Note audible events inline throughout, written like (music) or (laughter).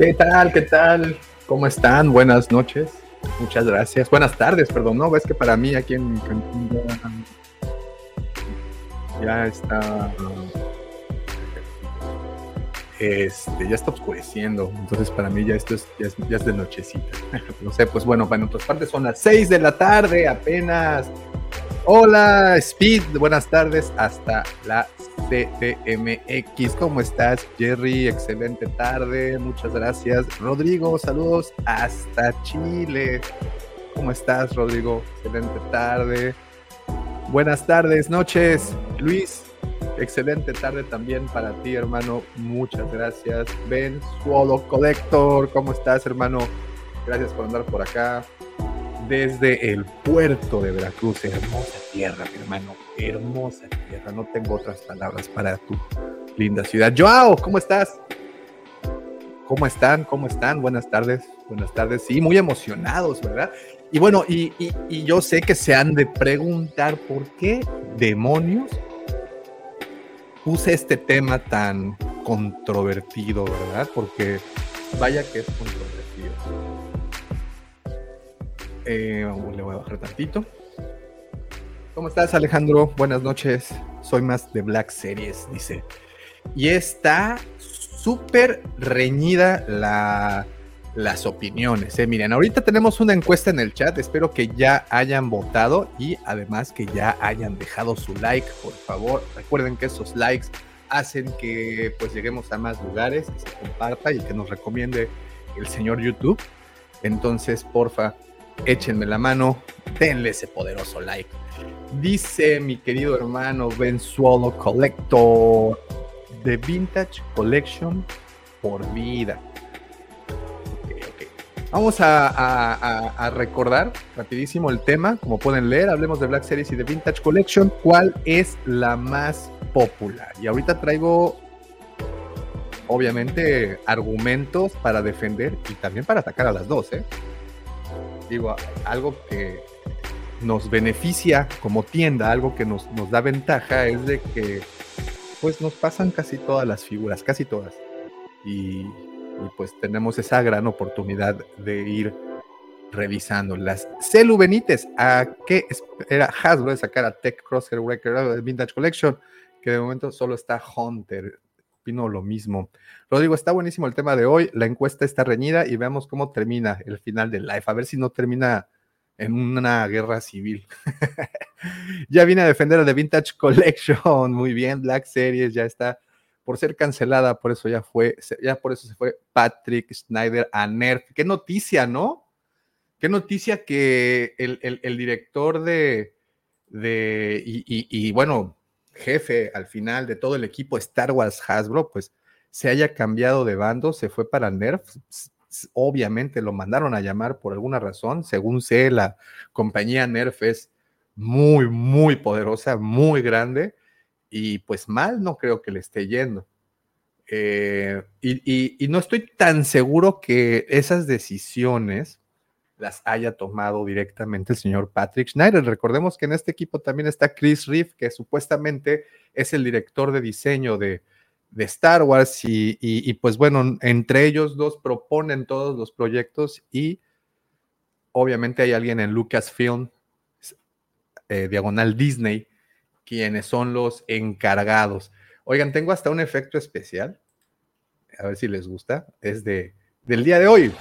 ¿Qué tal? ¿Qué tal? ¿Cómo están? Buenas noches. Muchas gracias. Buenas tardes, perdón. No, ves que para mí aquí en Cancún ya, está. Este, ya está oscureciendo. Entonces, para mí ya esto es, ya es, es de nochecita. (laughs) no sé, pues bueno, en otras partes son las 6 de la tarde apenas. Hola, Speed. Buenas tardes hasta la CTMX. ¿Cómo estás, Jerry? Excelente tarde. Muchas gracias. Rodrigo, saludos hasta Chile. ¿Cómo estás, Rodrigo? Excelente tarde. Buenas tardes, noches. Luis, excelente tarde también para ti, hermano. Muchas gracias. Ben Swallow Collector, ¿cómo estás, hermano? Gracias por andar por acá desde el puerto de Veracruz. Hermosa tierra, mi hermano. Hermosa tierra. No tengo otras palabras para tu linda ciudad. Joao, ¿cómo estás? ¿Cómo están? ¿Cómo están? Buenas tardes. Buenas tardes. Sí, muy emocionados, ¿verdad? Y bueno, y, y, yo sé que se han de preguntar por qué demonios puse este tema tan controvertido, ¿verdad? Porque vaya que es controvertido. Eh, le voy a bajar tantito. ¿Cómo estás, Alejandro? Buenas noches. Soy más de Black Series, dice. Y está súper reñida la, las opiniones. ¿eh? Miren, ahorita tenemos una encuesta en el chat. Espero que ya hayan votado y además que ya hayan dejado su like, por favor. Recuerden que esos likes hacen que pues lleguemos a más lugares, que se comparta y que nos recomiende el señor YouTube. Entonces, porfa, échenme la mano, denle ese poderoso like. Dice mi querido hermano Ben Swallow Collector, The Vintage Collection por vida. Okay, okay. Vamos a, a, a, recordar rapidísimo el tema, como pueden leer, hablemos de Black Series y de Vintage Collection, ¿cuál es la más popular? Y ahorita traigo obviamente argumentos para defender y también para atacar a las dos, ¿eh? Digo, algo que nos beneficia como tienda, algo que nos, nos da ventaja es de que pues nos pasan casi todas las figuras, casi todas. Y, pues tenemos esa gran oportunidad de ir revisándolas. Celu Benítez, ¿a qué era Hasbro de sacar a Tech Crosshair Record Vintage Collection? Que de momento solo está Hunter opino lo mismo. Rodrigo, está buenísimo el tema de hoy. La encuesta está reñida y veamos cómo termina el final del live. A ver si no termina en una guerra civil. (laughs) ya vine a defender a The Vintage Collection. (laughs) Muy bien, Black Series ya está por ser cancelada, por eso ya fue, ya por eso se fue Patrick Schneider a Nerf. Qué noticia, ¿no? Qué noticia que el, el, director de, de y bueno, jefe al final de todo el equipo Star Wars Hasbro, pues se haya cambiado de bando, se fue para Nerf. Obviamente lo mandaron a llamar por alguna razón. Según sé, la compañía Nerf es muy, muy poderosa, muy grande y pues mal no creo que le esté yendo. Eh, y, no estoy tan seguro que esas decisiones las haya tomado directamente el señor Patrick Schneider. Recordemos que en este equipo también está Chris Reeve, que supuestamente es el director de diseño de, de Star Wars y, y, pues bueno, entre ellos dos proponen todos los proyectos y obviamente hay alguien en Lucasfilm, eh, diagonal Disney, quienes son los encargados. Oigan, tengo hasta un efecto especial, a ver si les gusta, es de, del día de hoy.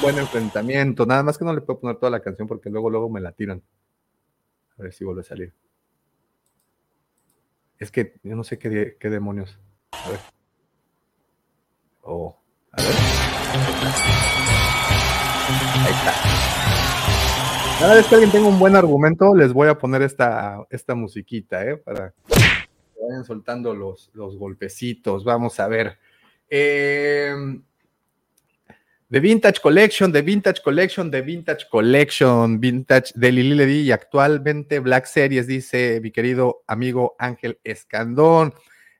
Buen enfrentamiento. Nada más que no le puedo poner toda la canción porque luego, luego me la tiran. A ver si vuelve a salir. Es que yo no sé qué, qué demonios. A ver. Oh, a ver. Ahí está. Cada vez que alguien tenga un buen argumento, les voy a poner esta, esta musiquita, ¿eh? Para que vayan soltando los, los golpecitos. Vamos a ver. Eh, The Vintage Collection, The Vintage Collection, The Vintage Collection, Vintage de Lili Ledi y actualmente Black Series, dice mi querido amigo Ángel Escandón.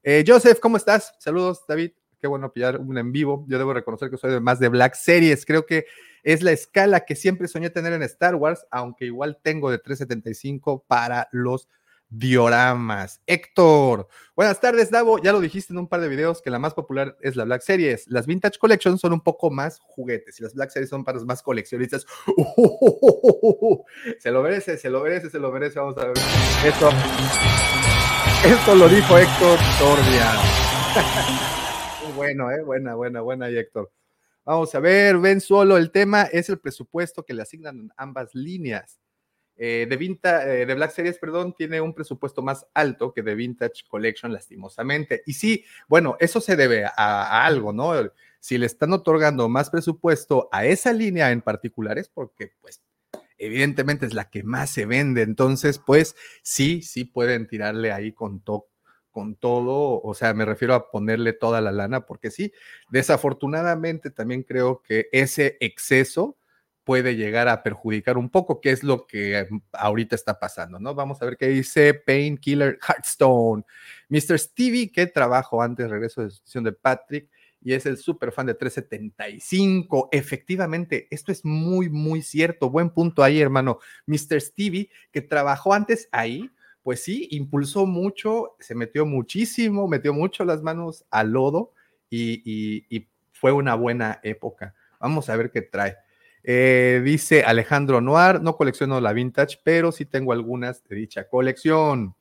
Eh, Joseph, ¿cómo estás? Saludos, David. Qué bueno pillar un en vivo. Yo debo reconocer que soy de más de Black Series. Creo que es la escala que siempre soñé tener en Star Wars, aunque igual tengo de 375 para los dioramas. Héctor, buenas tardes, Davo. Ya lo dijiste en un par de videos que la más popular es la Black Series. Las Vintage Collections son un poco más juguetes y las Black Series son para los más coleccionistas. (laughs) se lo merece, se lo merece, se lo merece. Vamos a ver. Esto, esto lo dijo Héctor Torbia. (laughs) bueno, eh, buena, buena, buena, Héctor. Vamos a ver, ven solo, el tema es el presupuesto que le asignan ambas líneas. Eh, de, eh, de Black Series, perdón, tiene un presupuesto más alto que de Vintage Collection, lastimosamente. Y sí, bueno, eso se debe a, algo, ¿no? Si le están otorgando más presupuesto a esa línea en particular es porque, pues, evidentemente es la que más se vende. Entonces, pues, sí, sí pueden tirarle ahí con con todo, o sea, me refiero a ponerle toda la lana, porque sí, desafortunadamente también creo que ese exceso puede llegar a perjudicar un poco, que es lo que mm, ahorita está pasando, ¿no? Vamos a ver qué dice Painkiller Hearthstone. Mr. Stevie, que trabajó antes, regreso de sustitución de Patrick, y es el super fan de 375. Efectivamente, esto es muy, muy cierto. Buen punto ahí, hermano. Mr. Stevie, que trabajó antes ahí, pues sí, impulsó mucho, se metió muchísimo, metió mucho las manos al lodo y, y fue una buena época. Vamos a ver qué trae. Eh, dice Alejandro Noir, no colecciono la vintage, pero sí tengo algunas de dicha colección.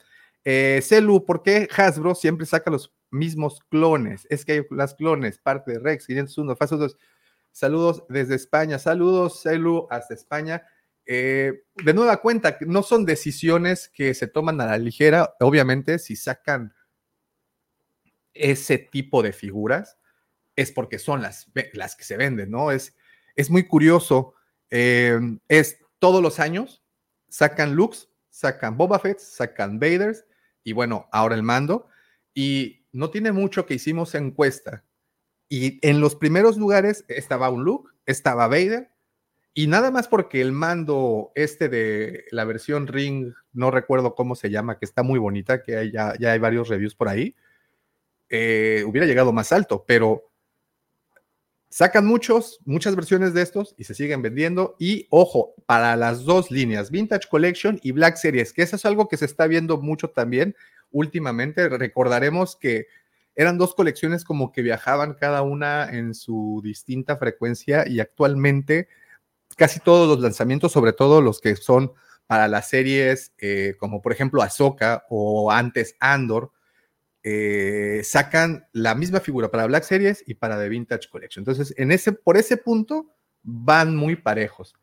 Eh, Celu, ¿por qué Hasbro siempre saca los mismos clones? Es que hay las clones, parte de Rex 501, Fase 2. Saludos desde España, saludos Celu hasta España. Eh, de nueva cuenta, no son decisiones que se toman a la ligera, obviamente, si sacan ese tipo de figuras, es porque son las, las que se venden, ¿no? Es muy curioso. Eh, es todos los años sacan looks, sacan Boba Fett, sacan Vaders y bueno, ahora el mando. Y no tiene mucho que hicimos encuesta. Y en los primeros lugares estaba un look, estaba Vader. Y nada más porque el mando este de la versión Ring, no recuerdo cómo se llama, que está muy bonita, que ya, ya hay varios reviews por ahí, eh, hubiera llegado más alto, pero Sacan muchos, muchas versiones de estos y se siguen vendiendo. Y ojo, para las dos líneas, Vintage Collection y Black Series, que eso es algo que se está viendo mucho también últimamente. Recordaremos que eran dos colecciones como que viajaban cada una en su distinta frecuencia y actualmente casi todos los lanzamientos, sobre todo los que son para las series eh, como por ejemplo Ahsoka o antes Andor, eh, sacan la misma figura para Black Series y para The Vintage Collection. Entonces, en ese, por ese punto van muy parejos.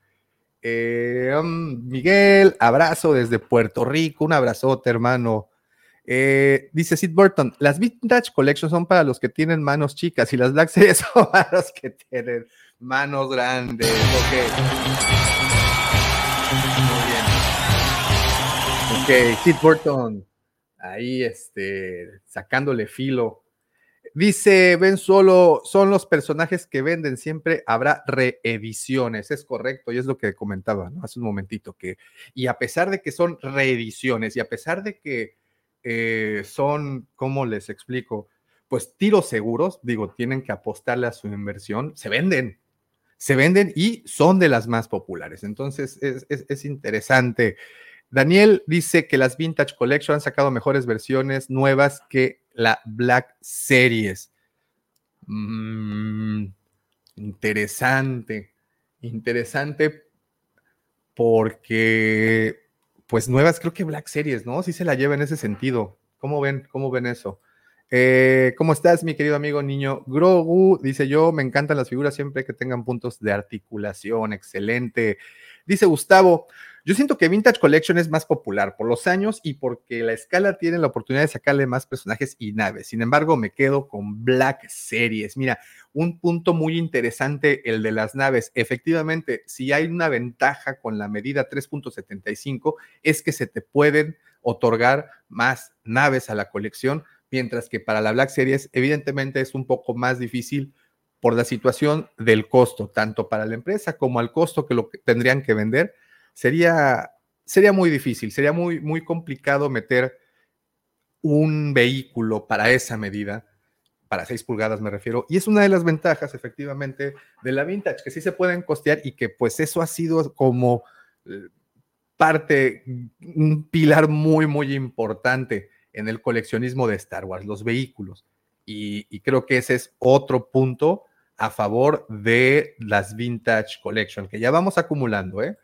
Eh, um, Miguel, abrazo desde Puerto Rico, un abrazote, hermano. Eh, dice Sid Burton, las Vintage Collection son para los que tienen manos chicas y las Black Series (laughs) son para los que tienen manos grandes. Ok. Muy bien. Ok, Sid Burton ahí este, sacándole filo. Dice Ben Solo, son los personajes que venden, siempre habrá reediciones, es correcto, y es lo que comentaba hace un momentito, que, y a pesar de que son reediciones, y a pesar de que eh, son, ¿cómo les explico? Pues tiros seguros, digo, tienen que apostarle a su inversión, se venden, se venden y son de las más populares. Entonces, es, es interesante. Daniel dice que las Vintage Collection han sacado mejores versiones nuevas que la Black Series. Mm, interesante, interesante porque, pues nuevas, creo que Black Series, ¿no? Sí se la lleva en ese sentido. ¿Cómo ven? ¿Cómo ven eso? Eh, ¿Cómo estás, mi querido amigo niño Grogu? Dice yo, me encantan las figuras siempre que tengan puntos de articulación. Excelente. Dice Gustavo, yo siento que Vintage Collection es más popular por los años y porque la escala tiene la oportunidad de sacarle más personajes y naves. Sin embargo, me quedo con Black Series. Mira, un punto muy interesante, el de las naves. Efectivamente, si hay una ventaja con la medida 3.75, es que se te pueden otorgar más naves a la colección, mientras que para la Black Series, evidentemente, es un poco más difícil por la situación del costo, tanto para la empresa como al costo que lo tendrían que vender sería, sería muy difícil, sería muy, muy complicado meter un vehículo para esa medida, para 6 pulgadas me refiero, y es una de las ventajas efectivamente de la vintage, que sí se pueden costear y que pues eso ha sido como eh, parte, un pilar muy, muy importante en el coleccionismo de Star Wars, los vehículos. Y, creo que ese es otro punto a favor de las Vintage Collection, que ya vamos acumulando. ¿eh?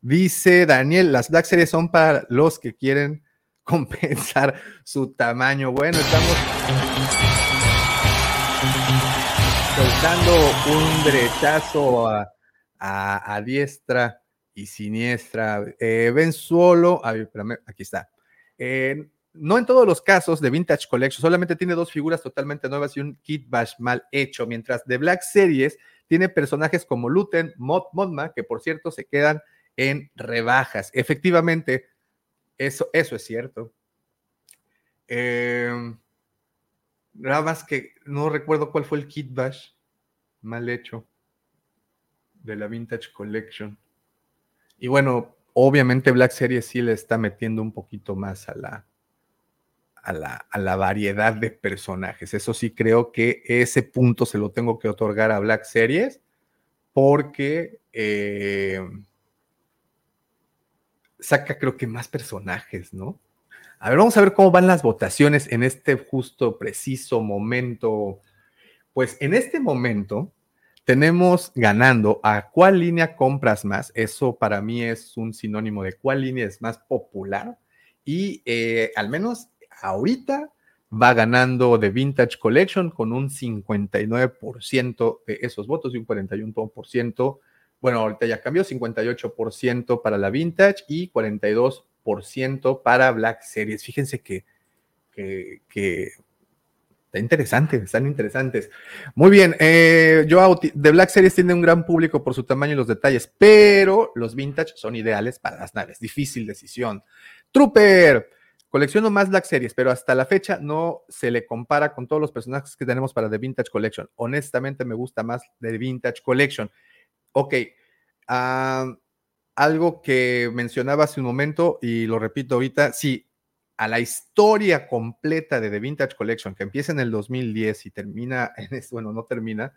Dice Daniel, las Black Series son para los que quieren (laughs) compensar su tamaño. Bueno, estamos soltando un brechazo a, diestra y siniestra. Eh, ven solo, aquí está. Eh, no en todos los casos de Vintage Collection, solamente tiene dos figuras totalmente nuevas y un kit bash mal hecho, mientras de Black Series tiene personajes como Luten, Mod, Modma, que por cierto se quedan en rebajas. Efectivamente, eso, eso es cierto. Eh, nada más que no recuerdo cuál fue el kit bash mal hecho de la Vintage Collection. Y bueno, obviamente Black Series sí le está metiendo un poquito más a la, a la, variedad de personajes. Eso sí creo que ese punto se lo tengo que otorgar a Black Series porque eh, saca creo que más personajes, ¿no? A ver, vamos a ver cómo van las votaciones en este justo, preciso momento. Pues en este momento tenemos ganando a cuál línea compras más. Eso para mí es un sinónimo de cuál línea es más popular. Y eh, al menos ahorita va ganando The Vintage Collection con un 59% de esos votos y un 41%. Bueno, ahorita ya cambió, 58% para la Vintage y 42% para Black Series. Fíjense que, que, Está interesante, están interesantes. Muy bien, eh, yo de Black Series tiene un gran público por su tamaño y los detalles, pero los vintage son ideales para las naves. Difícil decisión. Trooper, Colecciono más Black Series, pero hasta la fecha no se le compara con todos los personajes que tenemos para The Vintage Collection. Honestamente me gusta más The Vintage Collection. Ok, algo que mencionaba hace un momento y lo repito ahorita, sí, a la historia completa de The Vintage Collection, que empieza en el 2010 y termina en bueno, no termina,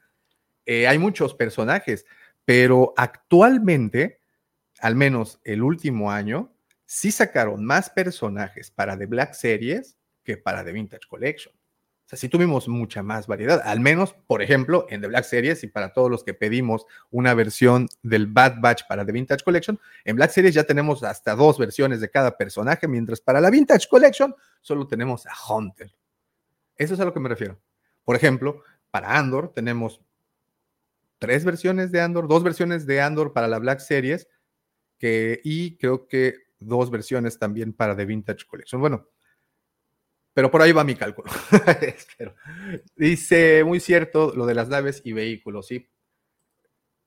eh, hay muchos personajes, pero actualmente, al menos el último año, sí sacaron más personajes para The Black Series que para The Vintage Collection. Sea, sí tuvimos mucha más variedad, al menos, por ejemplo, en The Black Series y para todos los que pedimos una versión del Bad Batch para The Vintage Collection, en Black Series ya tenemos hasta dos versiones de cada personaje, mientras para la Vintage Collection solo tenemos a Hunter. Eso es a lo que me refiero. Por ejemplo, para Andor tenemos tres versiones de Andor, dos versiones de Andor para la Black Series, y creo que dos versiones también para The Vintage Collection. Bueno, pero por ahí va mi cálculo. (laughs) Dice, muy cierto, lo de las naves y vehículos, sí.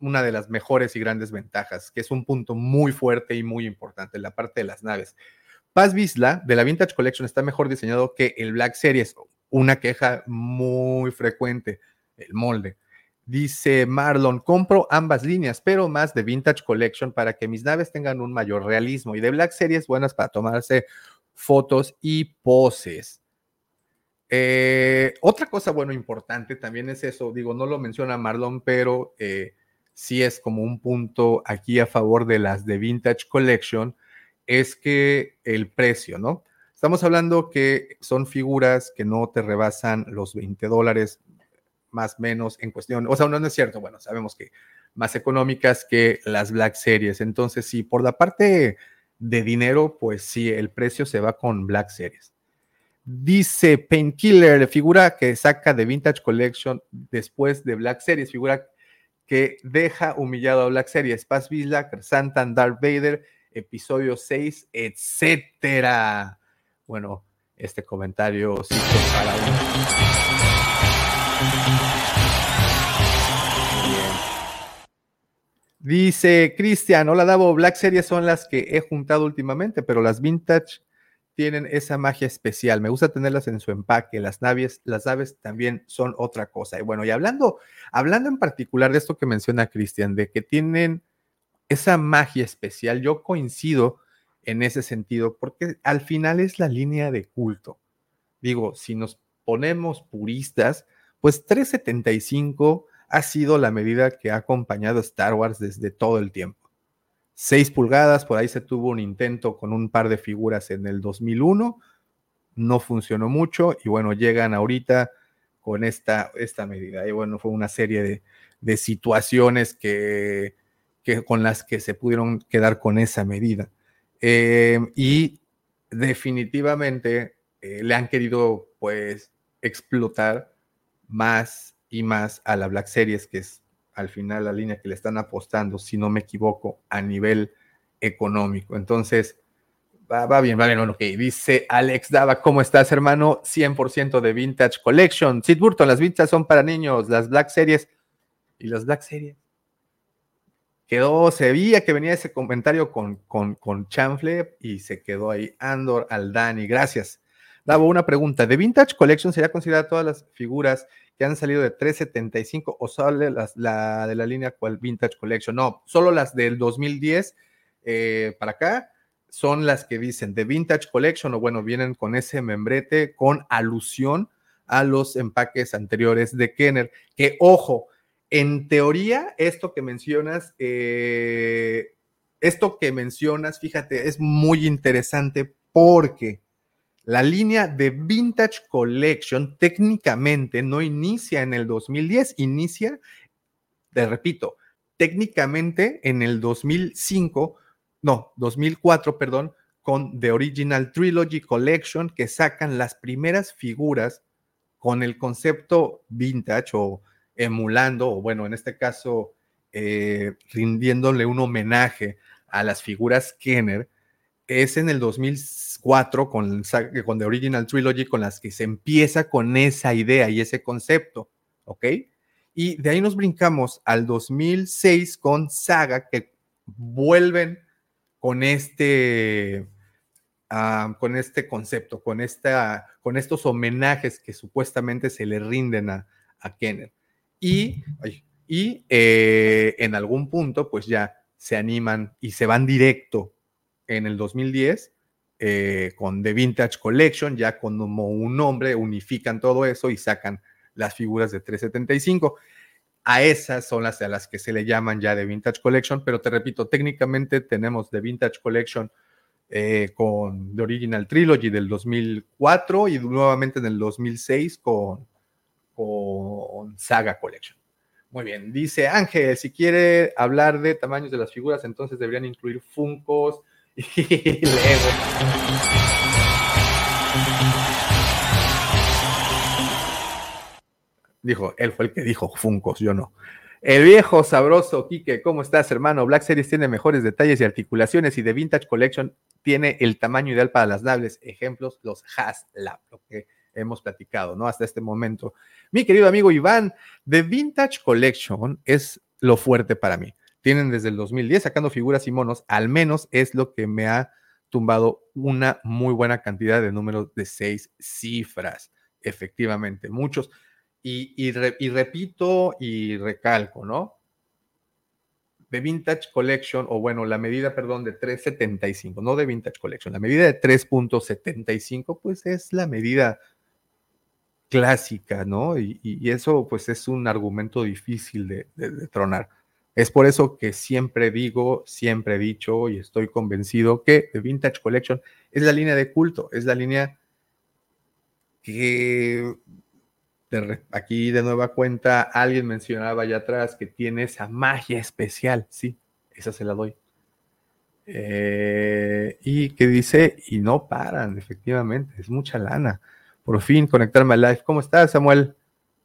Una de las mejores y grandes ventajas, que es un punto muy fuerte y muy importante, la parte de las naves. Paz Vizla de la Vintage Collection está mejor diseñado que el Black Series, una queja muy frecuente, el molde. Dice Marlon, compro ambas líneas, pero más de Vintage Collection para que mis naves tengan un mayor realismo y de Black Series buenas para tomarse fotos y poses. Eh, otra cosa, bueno, importante también es eso, digo, no lo menciona Marlon, pero eh, sí es como un punto aquí a favor de las de Vintage Collection, es que el precio, ¿no? Estamos hablando que son figuras que no te rebasan los 20 dólares, más menos en cuestión, o sea, no, es cierto, bueno, sabemos que más económicas que las Black Series. Entonces, sí, por la parte de dinero, pues sí, el precio se va con Black Series. Dice Painkiller, figura que saca de Vintage Collection después de Black Series, figura que deja humillado a Black Series, Paz Vizla, Santan, Darth Vader, episodio 6, etcétera. Bueno, este comentario sí para Dice Cristian, hola Davo, Black Series son las que he juntado últimamente, pero las vintage tienen esa magia especial. Me gusta tenerlas en su empaque. Las naves, las aves también son otra cosa. Y bueno, y hablando, hablando en particular de esto que menciona Cristian, de que tienen esa magia especial, yo coincido en ese sentido, porque al final es la línea de culto. Digo, si nos ponemos puristas, pues 375 ha sido la medida que ha acompañado Star Wars desde todo el tiempo. 6 pulgadas, por ahí se tuvo un intento con un par de figuras en el 2001, no funcionó mucho y bueno, llegan ahorita con esta, esta medida. Y bueno, fue una serie de, situaciones que, con las que se pudieron quedar con esa medida. Eh, y definitivamente eh, le han querido pues explotar más y más a la Black Series, que es al final la línea que le están apostando, si no me equivoco, a nivel económico. Entonces, va, va bien, va bien, ok. Dice Alex Dava, ¿cómo estás, hermano? 100% de Vintage Collection. Sid Burton, las vintage son para niños, las Black Series y las Black Series. Quedó, se veía que venía ese comentario con, con, con Chanfle y se quedó ahí. Andor Aldani, gracias. Davo, una pregunta. ¿De Vintage Collection sería considerada todas las figuras que han salido de 375 o sale la de la línea cual Vintage Collection? No, solo las del 2010 eh, para acá son las que dicen de Vintage Collection o bueno, vienen con ese membrete con alusión a los empaques anteriores de Kenner. Que ojo, en teoría, esto que mencionas, eh, esto que mencionas, fíjate, es muy interesante porque la línea de Vintage Collection técnicamente no inicia en el 2010, inicia, te repito, técnicamente en el 2005, no, 2004, perdón, con The Original Trilogy Collection, que sacan las primeras figuras con el concepto vintage o emulando, o bueno, en este caso, eh, rindiéndole un homenaje a las figuras Kenner, es en el 2004 con, con The Original Trilogy con las que se empieza con esa idea y ese concepto, ¿ok? Y de ahí nos brincamos al 2006 con Saga, que vuelven con este, ah, con este concepto, con, esta, con estos homenajes que supuestamente se le rinden a, a Kenner. Y, y eh, en algún punto, pues ya se animan y se van directo en el 2010 eh, con The Vintage Collection, ya como un nombre, unifican todo eso y sacan las figuras de 375. A esas son las a las que se le llaman ya The Vintage Collection, pero te repito, técnicamente tenemos The Vintage Collection eh, con The Original Trilogy del 2004 y nuevamente en el 2006 con, con Saga Collection. Muy bien, dice Ángel, si quiere hablar de tamaños de las figuras, entonces deberían incluir Funcos, (laughs) y. Dijo, él fue el que dijo Funcos, yo no. El viejo sabroso Quique, ¿cómo estás, hermano? Black Series tiene mejores detalles y articulaciones y de Vintage Collection tiene el tamaño ideal para las naves. Ejemplos, los Haslab, lo que hemos platicado, ¿no? Hasta este momento. Mi querido amigo Iván, The Vintage Collection es lo fuerte para mí tienen desde el 2010 sacando figuras y monos, al menos es lo que me ha tumbado una muy buena cantidad de números de seis cifras, efectivamente, muchos. Y, repito y recalco, ¿no? De Vintage Collection, o bueno, la medida, perdón, de 3.75, no de Vintage Collection, la medida de 3.75, pues es la medida clásica, ¿no? Y, eso, pues es un argumento difícil de tronar. Es por eso que siempre digo, siempre he dicho y estoy convencido que The Vintage Collection es la línea de culto, es la línea que aquí de nueva cuenta alguien mencionaba allá atrás que tiene esa magia especial, sí, esa se la doy. Eh, y que dice, y no paran, efectivamente, es mucha lana. Por fin conectarme al live. ¿Cómo estás, Samuel?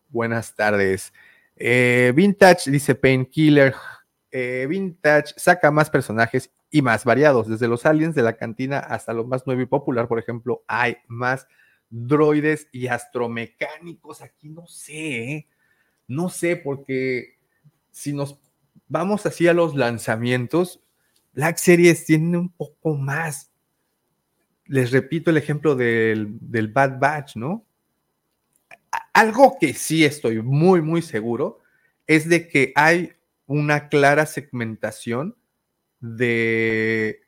Buenas tardes. Eh, Vintage, dice Painkiller. Eh, Vintage saca más personajes y más variados, desde los aliens de la cantina hasta lo más nuevo y popular. Por ejemplo, hay más droides y astromecánicos. Aquí no sé, ¿eh? no sé, porque si nos vamos así a los lanzamientos, Black Series tiene un poco más. Les repito el ejemplo del, del Bad Batch, ¿no? Algo que sí estoy muy, muy seguro es de que hay una clara segmentación de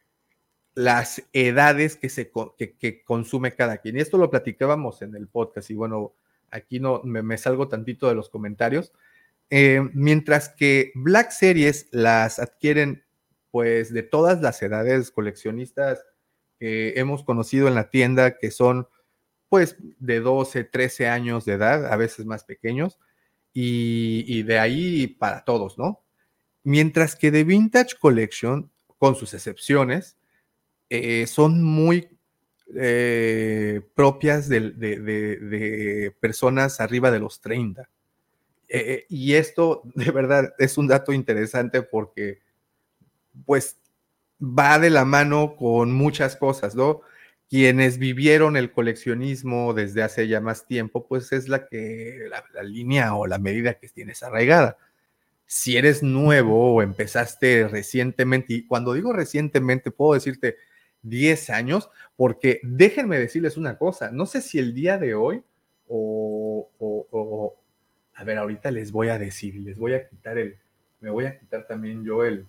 las edades que, se, que, consume cada quien. Y esto lo platicábamos en el podcast y bueno, aquí no me, salgo tantito de los comentarios. Eh, mientras que Black Series las adquieren pues de todas las edades coleccionistas que hemos conocido en la tienda, que son pues de 12, 13 años de edad, a veces más pequeños, y, de ahí para todos, ¿no? Mientras que de Vintage Collection, con sus excepciones, eh, son muy eh, propias de, personas arriba de los 30. Eh, y esto de verdad es un dato interesante porque pues va de la mano con muchas cosas, ¿no? Quienes vivieron el coleccionismo desde hace ya más tiempo, pues es la que, la, línea o la medida que tienes arraigada. Si eres nuevo o empezaste recientemente, y cuando digo recientemente, puedo decirte 10 años, porque déjenme decirles una cosa, no sé si el día de hoy o, o a ver, ahorita les voy a decir, les voy a quitar el, me voy a quitar también yo el,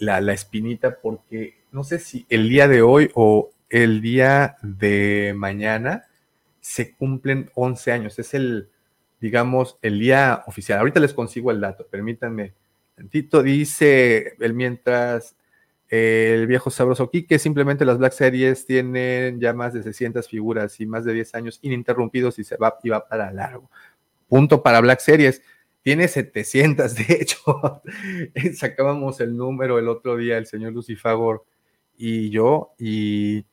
la, espinita porque no sé si el día de hoy o el día de mañana se cumplen 11 años. Es el, digamos, el día oficial. Ahorita les consigo el dato, permítanme. Tantito dice el mientras el viejo sabroso que simplemente las Black Series tienen ya más de 600 figuras y más de 10 años ininterrumpidos y se va y va para largo. Punto para Black Series tiene 700, (laughs) de hecho, sacábamos el número el otro día, el señor Lucifagor y yo, y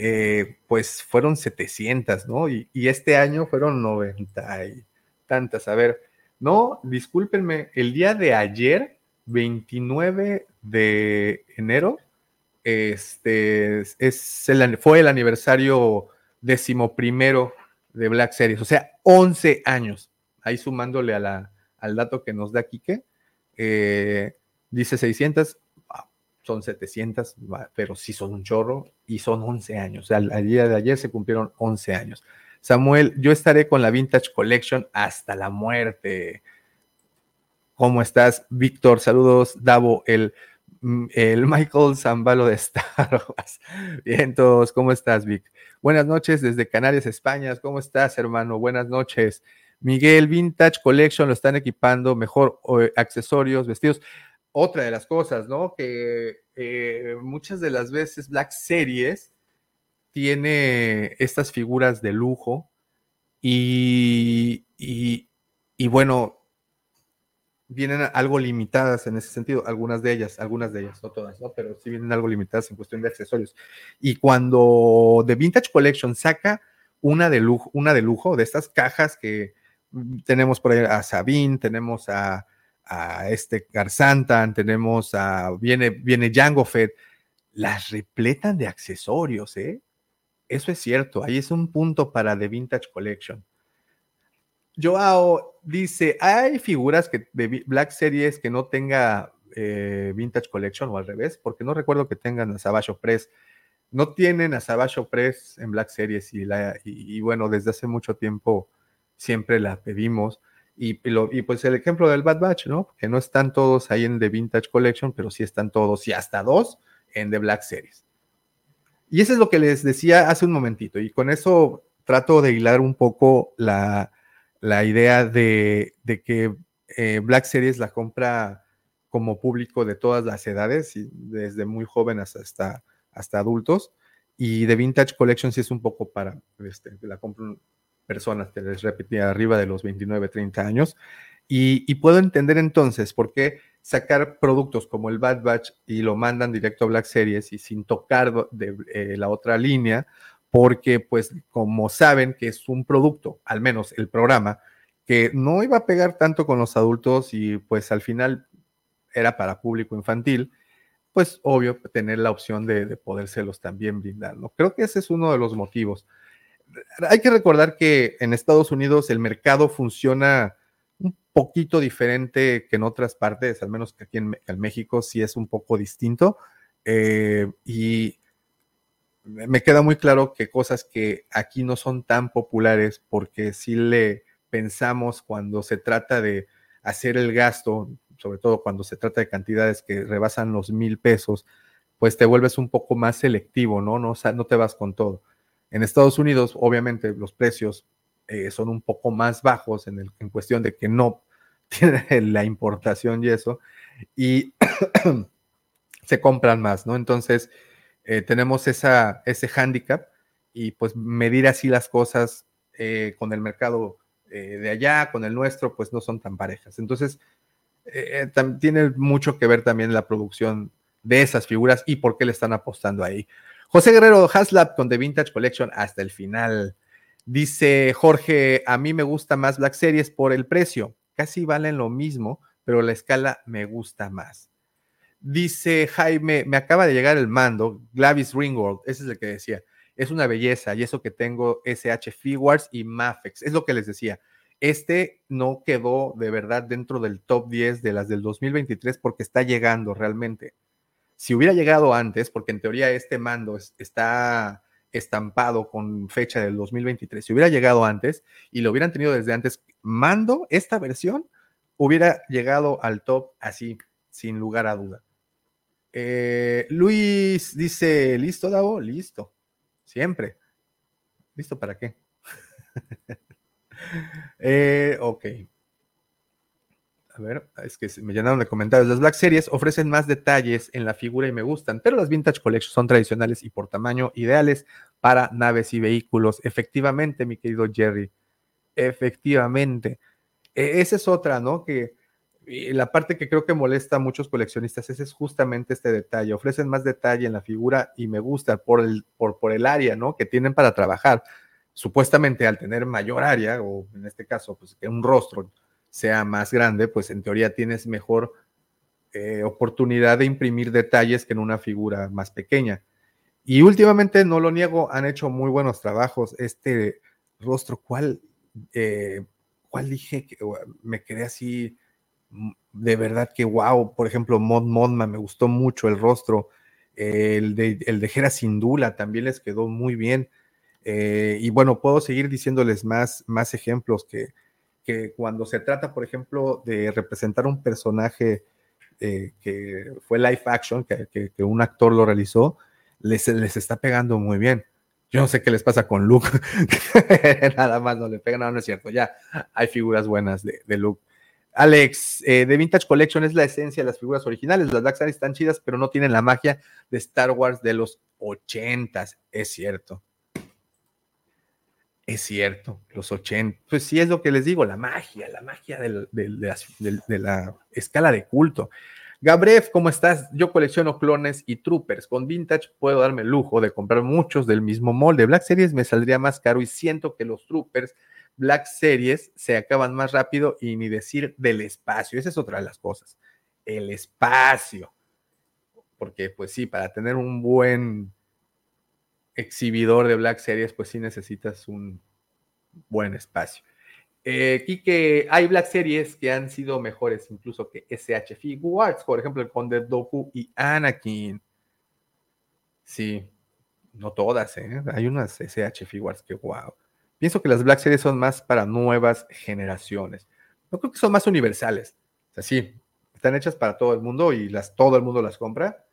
eh, pues fueron 700, ¿no? Y, este año fueron 90 y tantas. A ver, no, discúlpenme, el día de ayer, 29 de enero, este, es el, fue el aniversario decimoprimero de Black Series, o sea, 11 años, ahí sumándole a la, al dato que nos da Quique, eh, dice 600, ah, son 700, pero sí son un chorro y son 11 años. Al, día de ayer se cumplieron 11 años. Samuel, yo estaré con la Vintage Collection hasta la muerte. ¿Cómo estás, Víctor? Saludos, Davo, el, mm, el Michael Zambalo de Star Wars. (laughs) Bien, todos, ¿cómo estás, Vic? Buenas noches desde Canarias, España. ¿Cómo estás, hermano? Buenas noches. Miguel Vintage Collection lo están equipando mejor accesorios, vestidos. Otra de las cosas, ¿no? Que eh, muchas de las veces Black Series tiene estas figuras de lujo y, y, bueno, vienen algo limitadas en ese sentido, algunas de ellas, algunas de ellas, no todas, ¿no? Pero sí vienen algo limitadas en cuestión de accesorios. Y cuando The Vintage Collection saca una de lujo, una de lujo, de estas cajas que tenemos por ahí a Sabine, tenemos a, este Garzantan, tenemos a, viene, viene Jango Fed, las repletan de accesorios, ¿eh? Eso es cierto, ahí es un punto para The Vintage Collection. Joao dice, hay figuras que, de Black Series que no tenga eh, Vintage Collection o al revés, porque no recuerdo que tengan a Savage Press. No tienen a Savage Press en Black Series y, y bueno, desde hace mucho tiempo siempre la pedimos. Y, pues el ejemplo del Bad Batch, ¿no? Que no están todos ahí en The Vintage Collection, pero sí están todos y hasta dos en The Black Series. Y eso es lo que les decía hace un momentito. Y con eso trato de hilar un poco la, idea de, que eh, Black Series la compra como público de todas las edades, y desde muy jóvenes hasta, hasta adultos. Y The Vintage Collection sí es un poco para, este, la compra personas, te les repetía, arriba de los 29, 30 años. Y, puedo entender entonces por qué sacar productos como el Bad Batch y lo mandan directo a Black Series y sin tocar de, eh, la otra línea, porque pues como saben que es un producto, al menos el programa, que no iba a pegar tanto con los adultos y pues al final era para público infantil, pues obvio tener la opción de, de podérselos también brindar, ¿no? Creo que ese es uno de los motivos hay que recordar que en Estados Unidos el mercado funciona un poquito diferente que en otras partes, al menos aquí en, México sí es un poco distinto. Eh, y me queda muy claro que cosas que aquí no son tan populares, porque si le pensamos cuando se trata de hacer el gasto, sobre todo cuando se trata de cantidades que rebasan los mil pesos, pues te vuelves un poco más selectivo, ¿no? No, no te vas con todo. En Estados Unidos, obviamente, los precios eh, son un poco más bajos en, el, cuestión de que no (laughs) tiene la importación y eso. Y (clears throat) se compran más, ¿no? Entonces, eh, tenemos ese hándicap y pues medir así las cosas eh, con el mercado de allá, con el nuestro, pues no son tan parejas. Entonces, tiene mucho que ver también la producción de esas figuras y por qué le están apostando ahí. José Guerrero Haslab con The Vintage Collection hasta el final. Dice Jorge, a mí me gusta más Black Series por el precio. Casi valen lo mismo, pero la escala me gusta más. Dice Jaime, me acaba de llegar el mando, Glavis Ringworld, ese es el que decía. Es una belleza y eso que tengo SH Figuarts y Mafex, es lo que les decía. Este no quedó de verdad dentro del top 10 de las del 2023 porque está llegando realmente. Si hubiera llegado antes, porque en teoría este mando está estampado con fecha del 2023, si hubiera llegado antes y lo hubieran tenido desde antes, mando, esta versión hubiera llegado al top así, sin lugar a duda. Eh, Luis dice, ¿listo, Davo? Listo, siempre. ¿Listo para qué? (laughs) eh, ok. A ver, es que me llenaron de comentarios. Las Black Series ofrecen más detalles en la figura y me gustan, pero las Vintage Collection son tradicionales y por tamaño ideales para naves y vehículos. Efectivamente, mi querido Jerry. Efectivamente. E, esa es otra, ¿no? Que la parte que creo que molesta a muchos coleccionistas es justamente este detalle. Ofrecen más detalle en la figura y me gusta por el, por, por el área, ¿no? Que tienen para trabajar. Supuestamente al tener mayor área, o en este caso, pues un rostro sea más grande, pues en teoría tienes mejor eh, oportunidad de imprimir detalles que en una figura más pequeña. Y últimamente, no lo niego, han hecho muy buenos trabajos. Este rostro, ¿cuál, eh, cuál dije? Que, me quedé así, mm, de verdad que wow. Por ejemplo, Mod Modma, me gustó mucho el rostro. el, de, el de Jera Sindula también les quedó muy bien. Eh, y bueno, puedo seguir diciéndoles más, más ejemplos que, que cuando se trata, por ejemplo, de representar un personaje eh, que fue live action, que, un actor lo realizó, les, les está pegando muy bien. Yo no sé qué les pasa con Luke. (laughs) Nada más no le pegan, no, no es cierto. Ya hay figuras buenas de, de Luke. Alex, eh, de Vintage Collection es la esencia de las figuras originales. Las Dark están chidas, pero no tienen la magia de Star Wars de los ochentas. Es cierto. Es cierto, los 80. Pues sí es lo que les digo, la magia, la magia de, la, escala de culto. Gabrev, ¿cómo estás? Yo colecciono clones y troopers. Con vintage puedo darme el lujo de comprar muchos del mismo molde. Black Series me saldría más caro y siento que los troopers Black Series se acaban más rápido y ni decir del espacio. Esa es otra de las cosas. El espacio. Porque pues sí, para tener un buen exhibidor de Black Series, pues sí necesitas un buen espacio. Eh, que hay Black Series que han sido mejores incluso que SH Figuarts, por ejemplo, el Conde Doku y Anakin. Sí, no todas, ¿eh? Hay unas SH Figuarts que wow. Pienso que las Black Series son más para nuevas generaciones. No creo que son más universales. O sea, sí, están hechas para todo el mundo y las, todo el mundo las compra,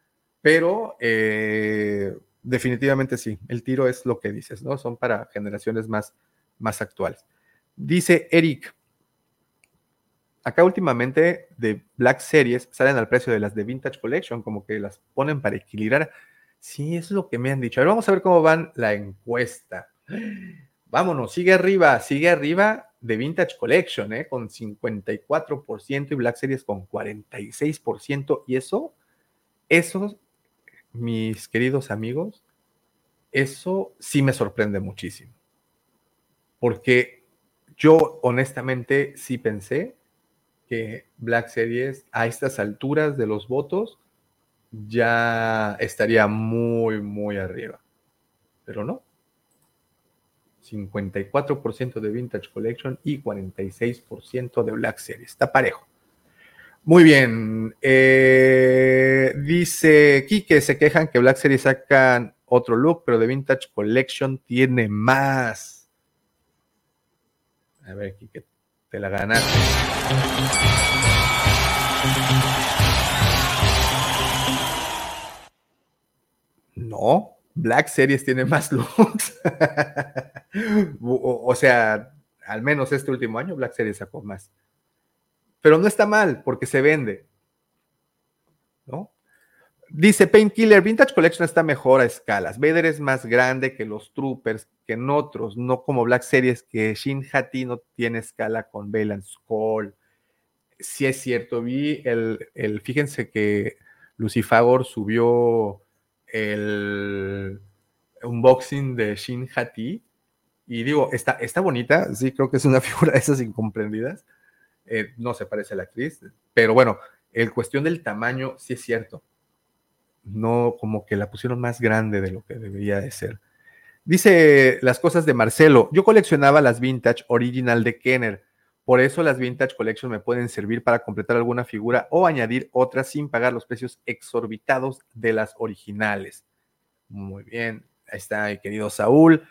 pero eh, definitivamente sí, el tiro es lo que dices, ¿no? Son para generaciones más, más actuales. Dice Eric, acá últimamente de Black Series salen al precio de las de Vintage Collection, como que las ponen para equilibrar. Sí, eso es lo que me han dicho. A ver, vamos a ver cómo van la encuesta. Vámonos, sigue arriba, sigue arriba de Vintage Collection, ¿eh? con 54% y Black Series con 46%. Y eso, eso mis queridos amigos, eso sí me sorprende muchísimo. Porque yo honestamente sí pensé que Black Series a estas alturas de los votos ya estaría muy, muy arriba. Pero no. 54% de Vintage Collection y 46% de Black Series. Está parejo. Muy bien. Eh, dice Kike, se quejan que Black Series sacan otro look, pero de Vintage Collection tiene más. A ver, Kike, te la ganaste. No, Black Series tiene más (laughs) looks. o, o sea, al menos este último año Black Series sacó más. Pero no está mal porque se vende. ¿No? Dice Painkiller, Vintage Collection está mejor a escalas. Vader es más grande que los Troopers, que en otros, no como Black Series, que Shin Hati no tiene escala con Balance Call. Sí es cierto, vi el, el fíjense que Lucifagor subió el unboxing de Shin Hati y digo, está, está bonita, sí, creo que es una (laughs) figura de esas incomprendidas. Eh, no se parece a la actriz, pero bueno, el cuestión del tamaño sí es cierto. No, como que la pusieron más grande de lo que debería de ser. Dice las cosas de Marcelo. Yo coleccionaba las vintage original de Kenner. Por eso las vintage collection me pueden servir para completar alguna figura o añadir otras sin pagar los precios exorbitados de las originales. Muy bien. Ahí está mi querido Saúl.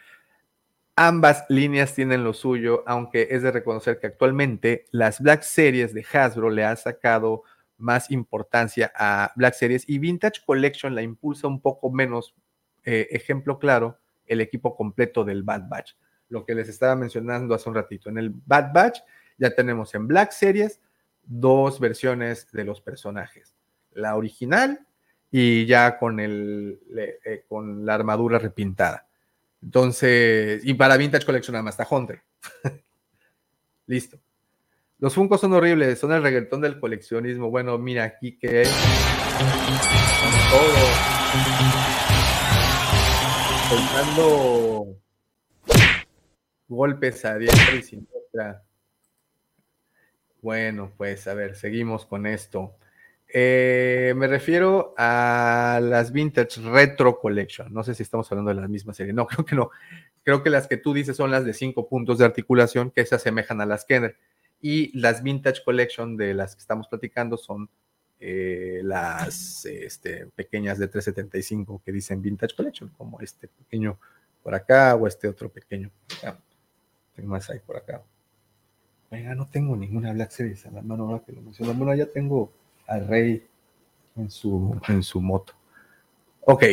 Ambas líneas tienen lo suyo, aunque es de reconocer que actualmente las Black Series de Hasbro le ha sacado más importancia a Black Series y Vintage Collection la impulsa un poco menos. Eh, ejemplo claro, el equipo completo del Bad Batch. Lo que les estaba mencionando hace un ratito. En el Bad Batch ya tenemos en Black Series dos versiones de los personajes. La original y ya con, el, eh, con la armadura repintada. Entonces, y para Vintage más está Hunter. (laughs) Listo. Los Funkos son horribles, son el reggaetón del coleccionismo. Bueno, mira aquí que es. todo. Soltando golpes a diestra y siniestra. Bueno, pues a ver, seguimos con esto. Eh, me refiero a las Vintage Retro Collection. No sé si estamos hablando de la misma serie. No, (laughs) creo que no. Creo que las que tú dices son las de cinco puntos de articulación que se asemejan a las Kenner. Y las Vintage Collection de las que estamos platicando son eh, las este, pequeñas de 375 que dicen Vintage Collection, como este pequeño por acá o este otro pequeño. tengo más ahí por acá. Venga, no tengo ninguna Black Series a la mano ahora que lo menciono. Bueno, ya tengo al rey en su, en su moto. Ok.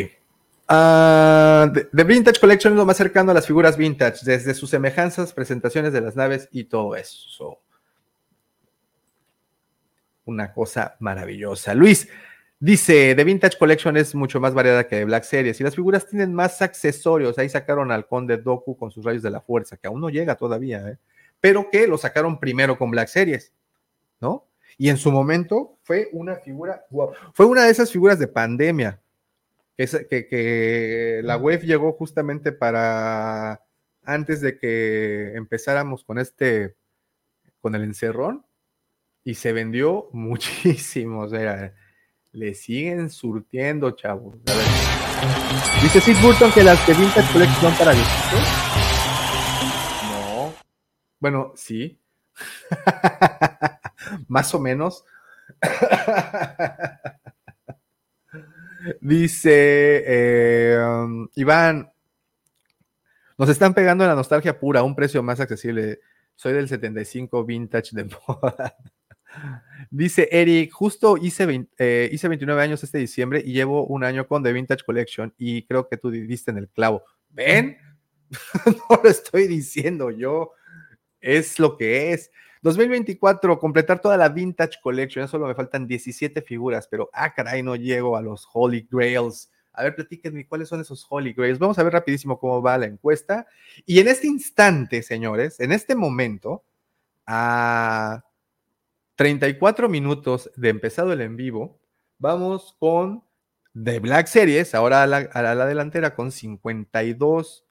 Uh, The, Vintage Collection es lo más cercano a las figuras vintage, desde sus semejanzas, presentaciones de las naves y todo eso. Una cosa maravillosa. Luis dice: The Vintage Collection es mucho más variada que de Black Series y las figuras tienen más accesorios. Ahí sacaron al Conde Doku con sus rayos de la fuerza, que aún no llega todavía, ¿eh? pero que lo sacaron primero con Black Series, ¿no? Y en su momento fue una figura, fue una de esas figuras de pandemia, que, que, la web llegó justamente para antes de que empezáramos con este, con el encerrón, y se vendió (laughs) muchísimo, o sea, le siguen surtiendo, chavos. Dice Sid Burton que las de Vintage Collection son para viejitos. No. Bueno, sí. (laughs) más o menos. (laughs) Dice eh, Iván, nos están pegando la nostalgia pura un precio más accesible. Soy del 75 vintage de (laughs) moda. Dice Eric, justo hice, eh, hice 29 años este diciembre y llevo un año con The Vintage Collection y creo que tú diste en el clavo. ¿Ven? (laughs) no lo estoy diciendo yo, es lo que es. 2024, completar toda la Vintage Collection. Solo me faltan 17 figuras, pero ah, caray, no llego a los Holy Grails. A ver, platíquenme cuáles son esos Holy Grails. Vamos a ver rapidísimo cómo va la encuesta. Y en este instante, señores, en este momento, a 34 minutos de empezado el en vivo, vamos con The Black Series, ahora a la, a la delantera con 52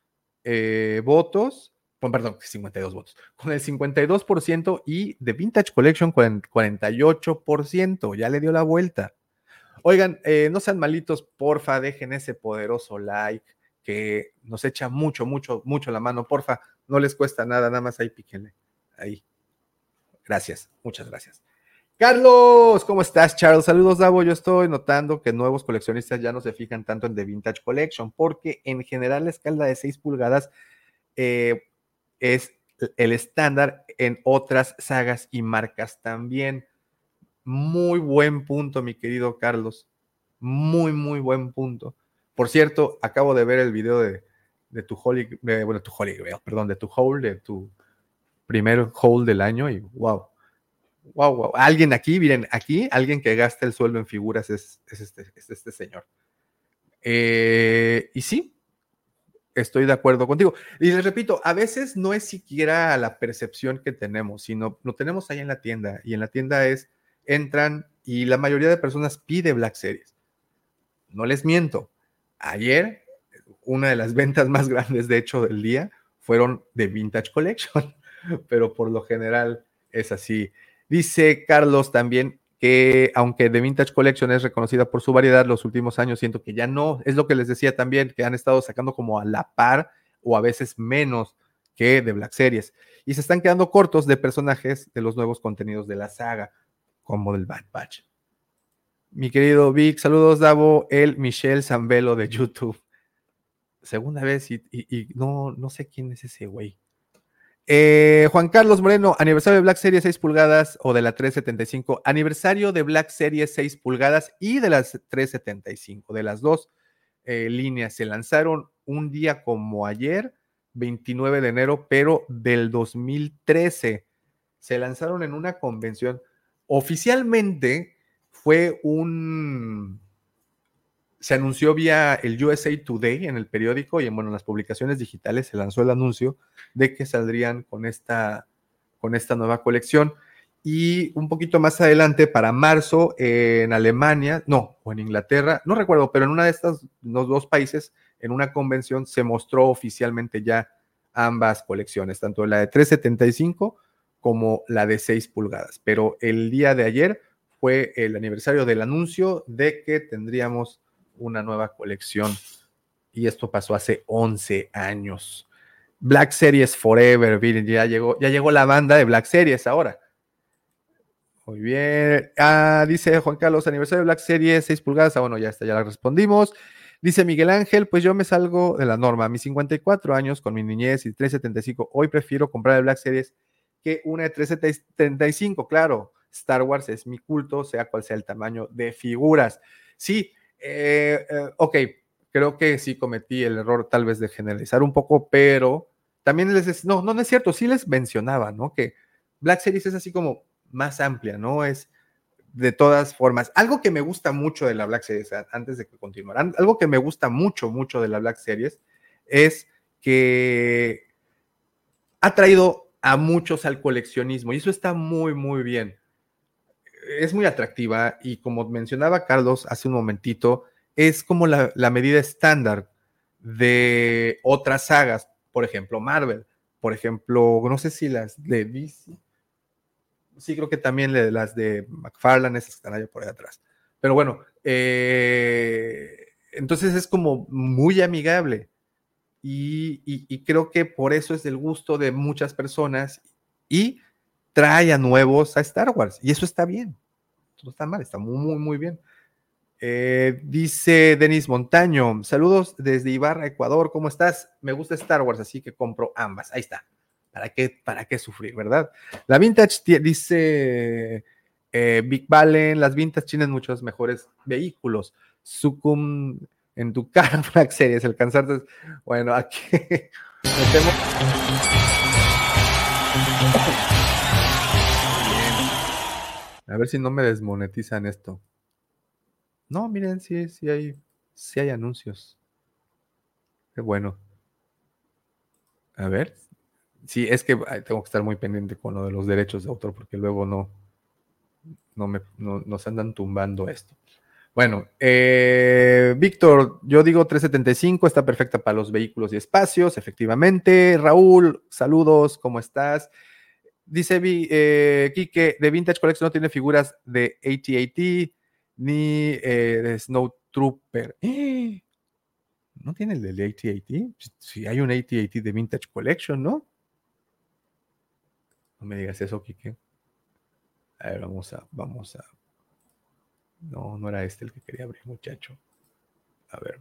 eh, votos perdón, 52 votos, con el 52% y de Vintage Collection con 48%, ya le dio la vuelta. Oigan, eh, no sean malitos, porfa, dejen ese poderoso like que nos echa mucho, mucho, mucho la mano, porfa, no les cuesta nada, nada más ahí píquenle, ahí. Gracias, muchas gracias. Carlos, ¿cómo estás, Charles? Saludos, Davo. Yo estoy notando que nuevos coleccionistas ya no se fijan tanto en The Vintage Collection, porque en general la escala de 6 pulgadas eh, es el estándar en otras sagas y marcas también. Muy buen punto, mi querido Carlos. Muy, muy buen punto. Por cierto, acabo de ver el video de, tu Holy, bueno, tu Holy perdón, de tu haul, de tu primer haul del año y wow, Wow, wow. Alguien aquí, miren, aquí, alguien que gasta el sueldo en figuras es, este, este, señor. Eh, y sí, estoy de acuerdo contigo. Y les repito, a veces no es siquiera la percepción que tenemos, sino lo tenemos ahí en la tienda. Y en la tienda es, entran y la mayoría de personas pide Black Series. No les miento. Ayer, una de las (laughs) ventas más grandes, de hecho, del día fueron de Vintage Collection, (laughs) pero por lo general es así. Dice Carlos también que aunque The Vintage Collection es reconocida por su variedad, los últimos años siento que ya no, es lo que les decía también, que han estado sacando como a la par o a veces menos que de Black Series. Y se están quedando cortos de personajes de los nuevos contenidos de la saga, como del Bad Batch. Mi querido Vic, saludos, Davo, el Michelle Zambelo de YouTube. Segunda vez y, y no, no sé quién es ese güey. Eh, Juan Carlos Moreno, aniversario de Black Series 6 pulgadas o de la 375. Aniversario de Black Series 6 pulgadas y de las 375. De las dos eh, líneas se lanzaron un día como ayer, 29 de enero, pero del 2013. Se lanzaron en una convención. Oficialmente fue un se anunció vía el USA Today en el periódico y en, bueno, las publicaciones digitales se lanzó el anuncio de que saldrían con esta, con esta nueva colección. Y un poquito más adelante, para marzo, en Alemania, no, o en Inglaterra, no recuerdo, pero en una de estas los dos países, en una convención, se mostró oficialmente ya ambas colecciones, tanto la de 375 como la de 6 pulgadas. Pero el día de ayer fue el aniversario del anuncio de que tendríamos una nueva colección. Y esto pasó hace 11 años. Black Series Forever, miren, ya llegó, ya llegó la banda de Black Series ahora. Muy bien. Ah, dice Juan Carlos, aniversario de Black Series, 6 pulgadas. Ah, bueno, ya está, ya la respondimos. Dice Miguel Ángel, pues yo me salgo de la norma. Mis 54 años, con mi niñez y 375, hoy prefiero comprar el Black Series que una de 375. Claro, Star Wars es mi culto, sea cual sea el tamaño de figuras. Sí, eh, eh, ok, creo que sí cometí el error tal vez de generalizar un poco, pero también les, no, no, es cierto, sí les mencionaba, ¿no? Que Black Series es así como más amplia, ¿no? Es de todas formas. Algo que me gusta mucho de la Black Series, antes de que continuaran, algo que me gusta mucho, mucho de la Black Series es que ha traído a muchos al coleccionismo y eso está muy, muy bien es muy atractiva y como mencionaba Carlos hace un momentito, es como la, medida estándar de otras sagas, por ejemplo, Marvel, por ejemplo, no sé si las de DC, sí creo que también las de McFarlane, esas están allá por ahí atrás. Pero bueno, eh, entonces es como muy amigable y, y, creo que por eso es del gusto de muchas personas y trae a nuevos a Star Wars. Y eso está bien. No está mal, está muy, muy, muy bien. Eh, dice Denis Montaño, saludos desde Ibarra, Ecuador, ¿cómo estás? Me gusta Star Wars, así que compro ambas. Ahí está. ¿Para qué, para qué sufrir, verdad? La Vintage dice eh, Big Valen, las Vintage tienen muchos mejores vehículos. Sucum en tu cara, (laughs) Black Series, alcanzarte. Bueno, aquí (laughs) metemos. A ver si no me desmonetizan esto. No, miren, sí, sí hay, sí hay anuncios. Qué bueno. A ver. Sí, es que tengo que estar muy pendiente con lo de los derechos de autor porque luego no, no me, no, nos andan tumbando esto. Bueno, eh, Víctor, yo digo 375, está perfecta para los vehículos y espacios, efectivamente. Raúl, saludos, ¿cómo estás? Dice eh, Kike, de Vintage Collection no tiene figuras de AT-AT ni eh, de Snow Trooper. (gasps) ¿No tiene el del AT-AT? Si hay un AT-AT de Vintage Collection, ¿no? No me digas eso, Kike. A ver, vamos a, vamos a. No, no era este el que quería abrir, muchacho. A ver.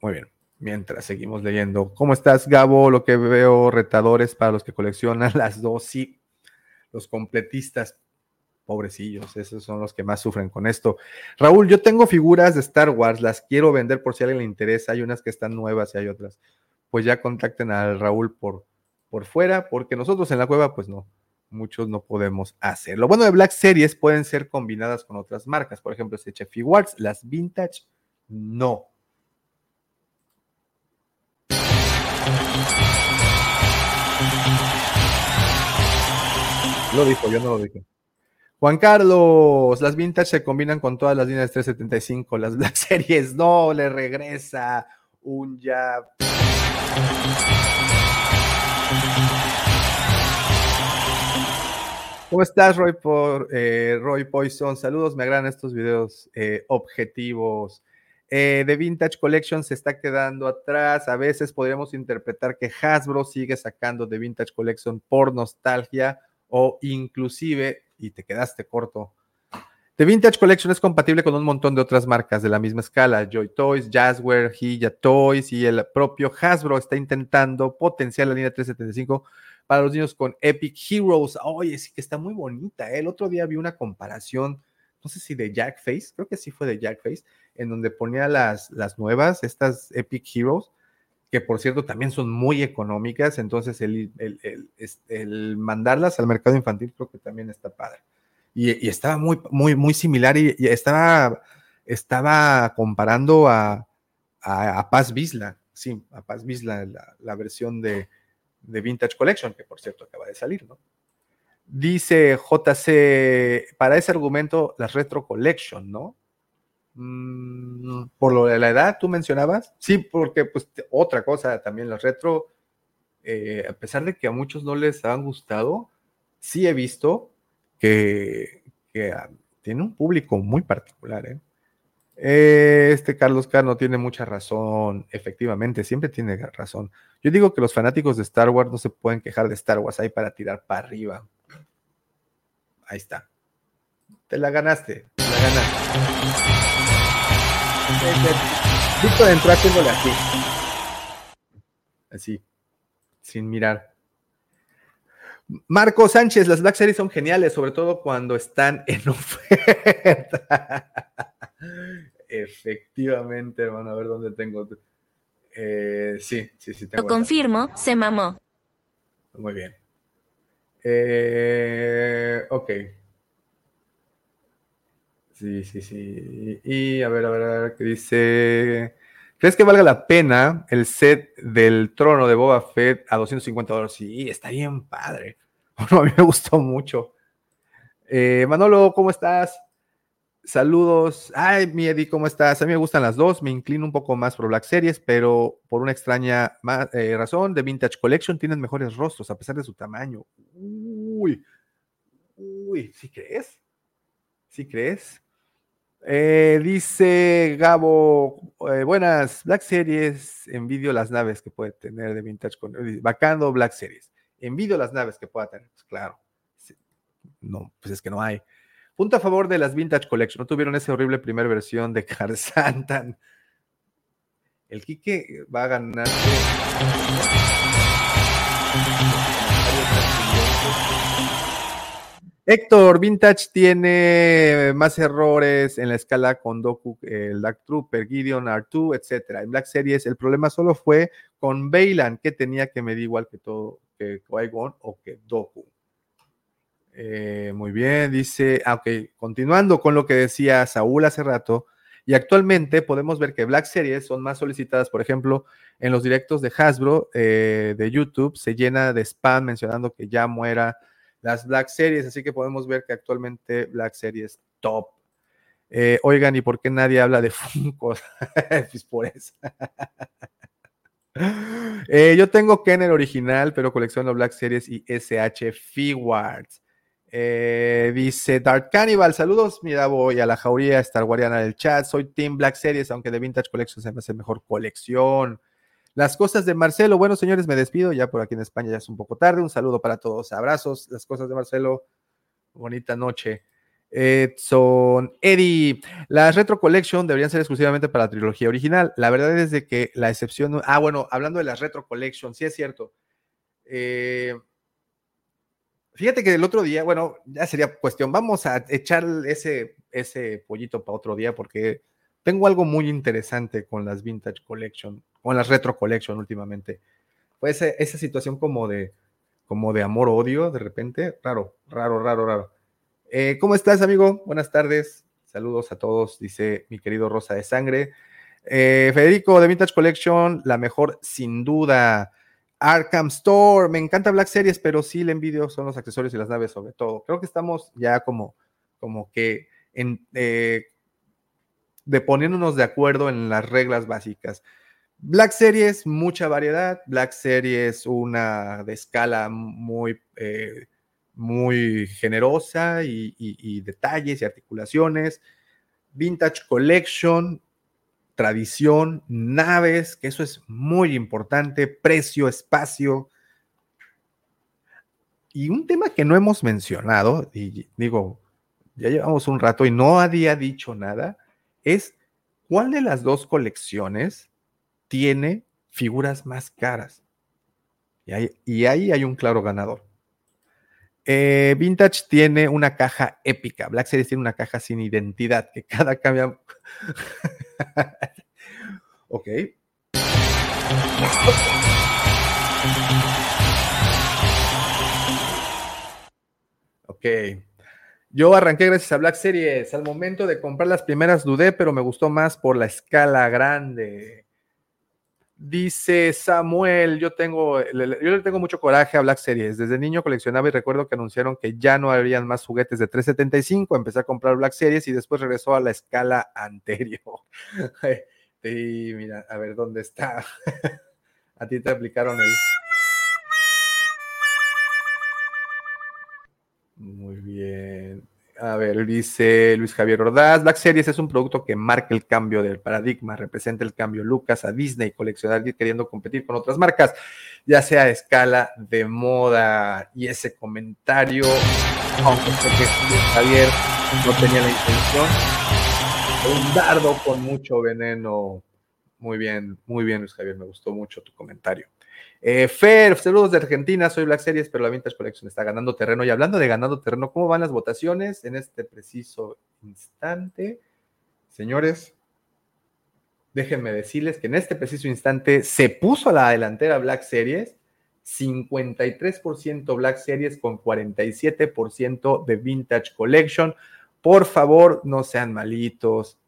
Muy bien. Mientras seguimos leyendo. ¿Cómo estás, Gabo? Lo que veo, retadores para los que coleccionan (laughs) las dos. Sí, los completistas, pobrecillos, esos son los que más sufren con esto. Raúl, yo tengo figuras de Star Wars, las quiero vender por si alguien le interesa, hay unas que están nuevas y hay otras. Pues ya contacten al Raúl por, por fuera, porque nosotros en la cueva, pues no, muchos no podemos hacer. Lo bueno de Black Series pueden ser combinadas con otras marcas, por ejemplo, este Chef las Vintage, no. Lo dijo, yo no lo dije. Juan Carlos, las vintage se combinan con todas las líneas 375, las Black (laughs) Series no, le regresa un jab. ¿Cómo estás, Roy, por, eh, Roy Poison? Saludos, me agradan estos videos eh, objetivos. Eh, The Vintage Collection se está quedando atrás. A veces podríamos interpretar que Hasbro sigue sacando The Vintage Collection por nostalgia o inclusive, y te quedaste corto, The Vintage Collection es compatible con un montón de otras marcas de la misma escala, Joy Toys, Jazzware, Hilla Toys y el propio Hasbro está intentando potenciar la línea 375 para los niños con Epic Heroes. Oye, sí que está muy bonita. ¿eh? El otro día vi una comparación, no sé si de Jack Face, creo que sí fue de Jack Face, en donde ponía las, las nuevas, estas Epic Heroes, que por cierto también son muy económicas, entonces el, el, mandarlas al mercado infantil creo que también está padre. Y, estaba muy, muy, muy similar y, estaba, estaba comparando a, a, Paz Vizla, sí, a Paz Vizla, la versión de, de Vintage Collection, que por cierto acaba de salir, ¿no? Dice JC, para ese argumento, la Retro Collection, ¿no? Mm, por lo de la edad, tú mencionabas. Sí, porque pues otra cosa también, la retro, eh, a pesar de que a muchos no les han gustado, sí he visto que, ah, tiene un público muy particular, ¿eh? Este Carlos Cano tiene mucha razón, efectivamente, siempre tiene razón. Yo digo que los fanáticos de Star Wars no se pueden quejar de Star Wars ahí para tirar para arriba. Ahí está. Te la ganaste, te la ganaste. Víctor entró haciéndole así. Así, sin mirar. Marco Sánchez, las Black Series son geniales, sobre todo cuando están en (laughs) oferta. Efectivamente, hermano, a ver dónde tengo. Eh, sí, sí, sí. Tengo Lo confirmo, se mamó. Muy bien. Eh, ok. Sí, sí, sí. Y a ver, a ver, a ver, ¿qué dice? ¿Crees que valga la pena el set del trono de Boba Fett a 250 dólares? Sí, está bien padre. (laughs) A mí me gustó mucho. Eh, Manolo, ¿cómo estás? Saludos. Ay, mi Eddie, ¿cómo estás? A mí me gustan las dos. Me inclino un poco más por Black Series, pero por una extraña eh, razón, de Vintage Collection tienen mejores rostros a pesar de su tamaño. Uy, uy, ¿sí crees? ¿Sí crees? Eh, dice Gabo, eh, buenas, Black Series, envidio las naves que puede tener de Vintage con Bacando Black Series. Envidio las naves que pueda tener, pues claro. No, pues es que no hay. Punto a favor de las Vintage Collection. No tuvieron esa horrible primera versión de (laughs) Santan. El Kike va a ganar. Héctor, Vintage tiene más errores en la escala con Doku, el Dark Trooper, Gideon, R2, etc. En Black Series el problema solo fue con Bailan, que tenía que medir igual que todo, que qui o que Doku. Eh, muy bien, dice, ah, ok, continuando con lo que decía Saúl hace rato, y actualmente podemos ver que Black Series son más solicitadas, por ejemplo, en los directos de Hasbro eh, de YouTube, se llena de spam mencionando que ya muera las Black Series, así que podemos ver que actualmente Black Series top. Eh, oigan, ¿y por qué nadie habla de (laughs) Funko? (laughs) pues por eso. (laughs) yo tengo Kenner original, pero colecciono Black Series y SH Figuarts. Eh, dice Dark Cannibal, saludos, mira, voy a la jauría Star Guardiana del chat, soy Team Black Series, aunque de Vintage Collection se me hace mejor colección. Las cosas de Marcelo, bueno señores, me despido, ya por aquí en España ya es un poco tarde, un saludo para todos, abrazos, las cosas de Marcelo, bonita noche. son Eddie, las Retro Collection deberían ser exclusivamente para la trilogía original, la verdad es de que la excepción, ah bueno, hablando de las Retro Collection, sí es cierto, eh, Fíjate que el otro día, bueno, ya sería cuestión, vamos a echar ese, ese pollito para otro día porque tengo algo muy interesante con las Vintage Collection, con las Retro Collection últimamente. Pues esa situación como de, como de amor-odio de repente. Raro, raro, raro, raro. Eh, ¿Cómo estás, amigo? Buenas tardes. Saludos a todos, dice mi querido Rosa de Sangre. Eh, Federico de Vintage Collection, la mejor sin duda. Arkham Store, me encanta Black Series, pero sí le envidio son los accesorios y las naves sobre todo. Creo que estamos ya como, como que en, eh, de poniéndonos de acuerdo en las reglas básicas. Black Series, mucha variedad. Black Series, una de escala muy, eh, muy generosa y, y detalles y articulaciones. Vintage Collection, tradición, naves, que eso es muy importante, precio, espacio. Y un tema que no hemos mencionado, y digo, ya llevamos un rato y no había dicho nada, es cuál de las dos colecciones tiene figuras más caras. Y ahí, hay un claro ganador. Eh, Vintage tiene una caja épica. Black Series tiene una caja sin identidad, que cada cambia. (laughs) ok. Ok. Yo arranqué gracias a Black Series. Al momento de comprar las primeras dudé, pero me gustó más por la escala grande. Dice Samuel, yo tengo, yo le tengo mucho coraje a Black Series. Desde niño coleccionaba y recuerdo que anunciaron que ya no habrían más juguetes de 375. Empecé a comprar Black Series y después regresó a la escala (laughs) anterior. (laughs) y mira, a ver dónde está. (laughs) a ti te aplicaron el. Muy bien. A ver, dice Luis Javier Ordaz, Black Series es un producto que marca el cambio del paradigma, representa el cambio Lucas a Disney, coleccionar queriendo competir con otras marcas, ya sea a escala de moda. Y ese comentario, aunque sé que Luis Javier no tenía la intención, un dardo con mucho veneno. Muy bien, muy bien, Luis Javier, me gustó mucho tu comentario. Eh, Fer, saludos de Argentina, soy Black Series, pero la Vintage Collection está ganando terreno. Y hablando de ganando terreno, ¿cómo van las votaciones en este preciso instante? Señores, déjenme decirles que en este preciso instante se puso a la delantera Black Series, 53% Black Series con 47% de Vintage Collection. Por favor, no sean malitos,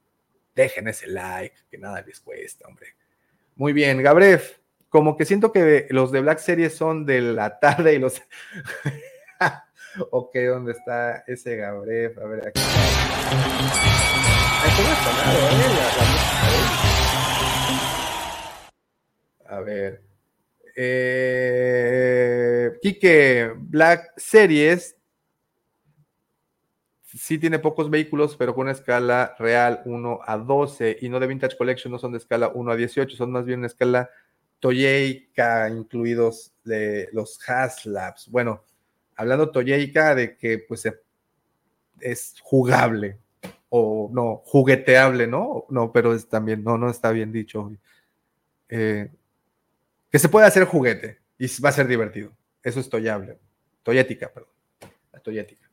dejen ese like, que nada les cuesta, hombre. Muy bien, Gabriel como que siento que los de Black Series son de la tarde y los. (laughs) ok, ¿dónde está ese Gabriel? A ver, aquí. A ver. Eh, Quique, Black Series sí tiene pocos vehículos, pero con una escala real 1 a 12 y no de Vintage Collection, no son de escala 1 a 18, son más bien una escala Toyeica, incluidos de los Haslabs. Bueno, hablando Toyeica de que pues es jugable o no, jugueteable, ¿no? No, pero es también, no, no está bien dicho. Eh, que se puede hacer juguete y va a ser divertido. Eso es toyable. Toyética, perdón. La toyética.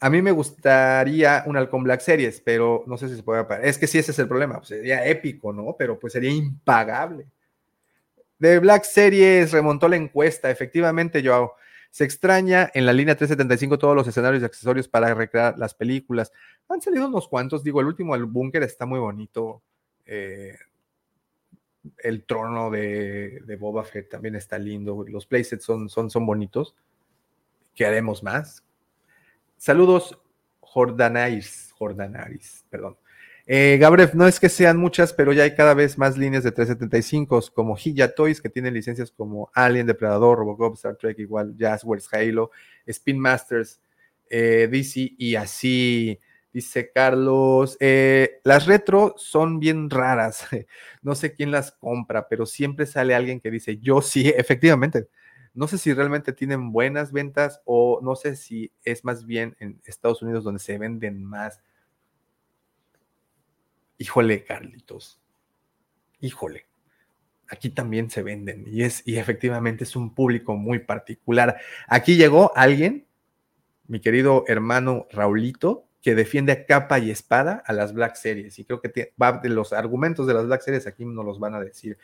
A mí me gustaría un Halcón Black Series, pero no sé si se puede. Es que sí, ese es el problema. Pues sería épico, ¿no? Pero pues sería impagable. De Black Series remontó la encuesta. Efectivamente, Joao. Se extraña en la línea 375 todos los escenarios y accesorios para recrear las películas. Han salido unos cuantos. Digo, el último, el búnker, está muy bonito. Eh, el trono de, Boba Fett también está lindo. Los playsets son, son, son bonitos. ¿Qué haremos más? Saludos, Jordanaris. Jordanaris, perdón. Eh, Gabriel, no es que sean muchas, pero ya hay cada vez más líneas de 375 como Hilla Toys, que tienen licencias como Alien, Depredador, Robocop, Star Trek, igual Jazzwares, Halo, Spin Masters, eh, DC y así. Dice Carlos, eh, las retro son bien raras. (laughs) No sé quién las compra, pero siempre sale alguien que dice, yo sí, (laughs) efectivamente. No sé si realmente tienen buenas ventas o no sé si es más bien en Estados Unidos donde se venden más híjole, Carlitos, híjole, aquí también se venden y es y efectivamente es un público muy particular. Aquí llegó alguien, mi querido hermano Raulito, que defiende a capa y espada a las Black Series y creo que va de los argumentos de las Black Series aquí nos los van a decir.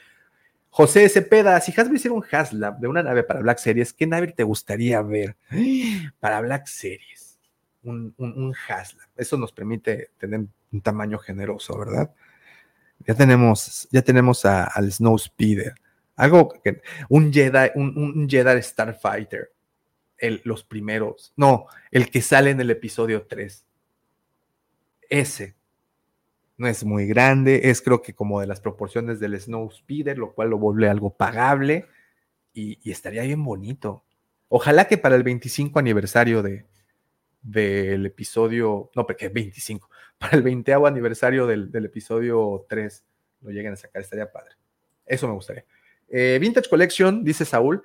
José Cepeda, si Hasbro hiciera un Haslab de una nave para Black Series, ¿qué nave te gustaría ver (gasps) para Black Series? Un, un, Haslab. Eso nos permite tener un tamaño generoso, ¿verdad? Ya tenemos, ya tenemos al Snow Speeder. Algo que. Un Jedi, un, un Jedi Starfighter. Los primeros. No, el que sale en el episodio 3. Ese no es muy grande, es creo que como de las proporciones del Snow Speeder, lo cual lo vuelve algo pagable y, estaría bien bonito. Ojalá que para el 25 aniversario de, del episodio, no, porque 25, para el 20 aniversario del, episodio 3 lo lleguen a sacar, estaría padre. Eso me gustaría. Eh, Vintage Collection, dice Saúl,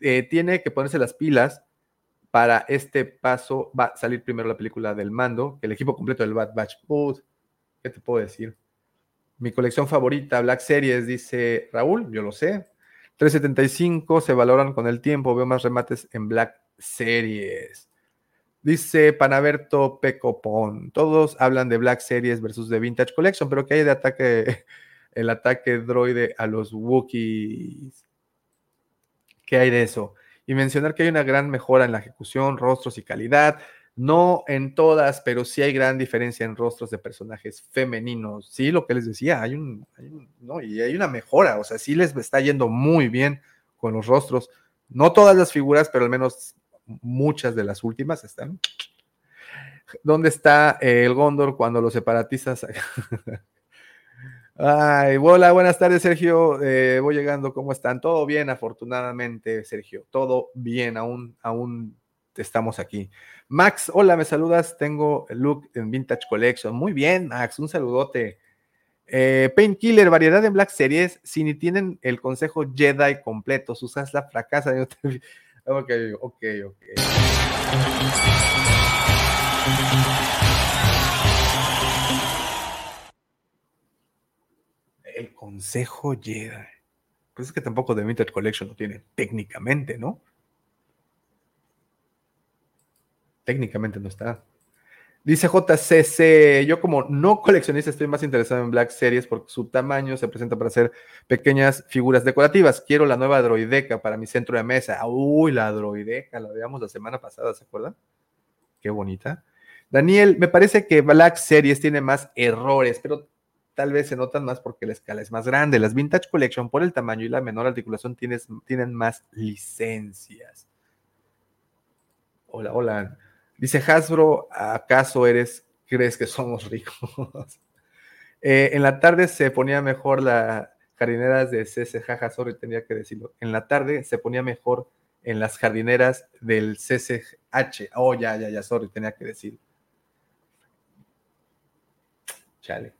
eh, tiene que ponerse las pilas para este paso. Va a salir primero la película del mando, el equipo completo del Bad Batch. ¿Qué te puedo decir? Mi colección favorita, Black Series, dice Raúl, yo lo sé. 375 se valoran con el tiempo, veo más remates en Black Series. Dice Panaberto Pecopón, todos hablan de Black Series versus de Vintage Collection, pero ¿qué hay de ataque, (laughs) el ataque droide a los Wookiees? ¿Qué hay de eso? Y mencionar que hay una gran mejora en la ejecución, rostros y calidad. No en todas, pero sí hay gran diferencia en rostros de personajes femeninos. Sí, lo que les decía, hay un, no, y hay una mejora, o sea, sí les está yendo muy bien con los rostros. No todas las figuras, pero al menos muchas de las últimas están. ¿Dónde está el Gondor cuando los separatistas? (laughs) Ay, hola, buenas tardes, Sergio. Eh, voy llegando, ¿cómo están? Todo bien, afortunadamente, Sergio. Todo bien, aún, aún estamos aquí. Max, hola, me saludas. Tengo el look en Vintage Collection. Muy bien, Max, un saludote. Eh, Painkiller, variedad en Black Series. Si ni tienen el consejo Jedi completo, usas la fracasa. Ok, ok, ok. El consejo Jedi. Pues es que tampoco de Vintage Collection lo tiene técnicamente, ¿no? técnicamente no está. Dice JCC, yo como no coleccionista estoy más interesado en Black Series porque su tamaño se presenta para hacer pequeñas figuras decorativas. Quiero la nueva droideca para mi centro de mesa. Uy, la droideca, la veíamos la semana pasada, ¿se acuerdan? Qué bonita. Daniel, me parece que Black Series tiene más errores, pero tal vez se notan más porque la escala es más grande. Las Vintage Collection, por el tamaño y la menor articulación, tienen más licencias. Hola, hola. Dice Hasbro, ¿acaso eres, crees que somos ricos? (laughs) Eh, en la tarde se ponía mejor las jardineras de CC, sorry, tenía que decirlo. En la tarde se ponía mejor en las jardineras del CCH. Oh, ya, ya, ya, sorry, tenía que decir. Chale,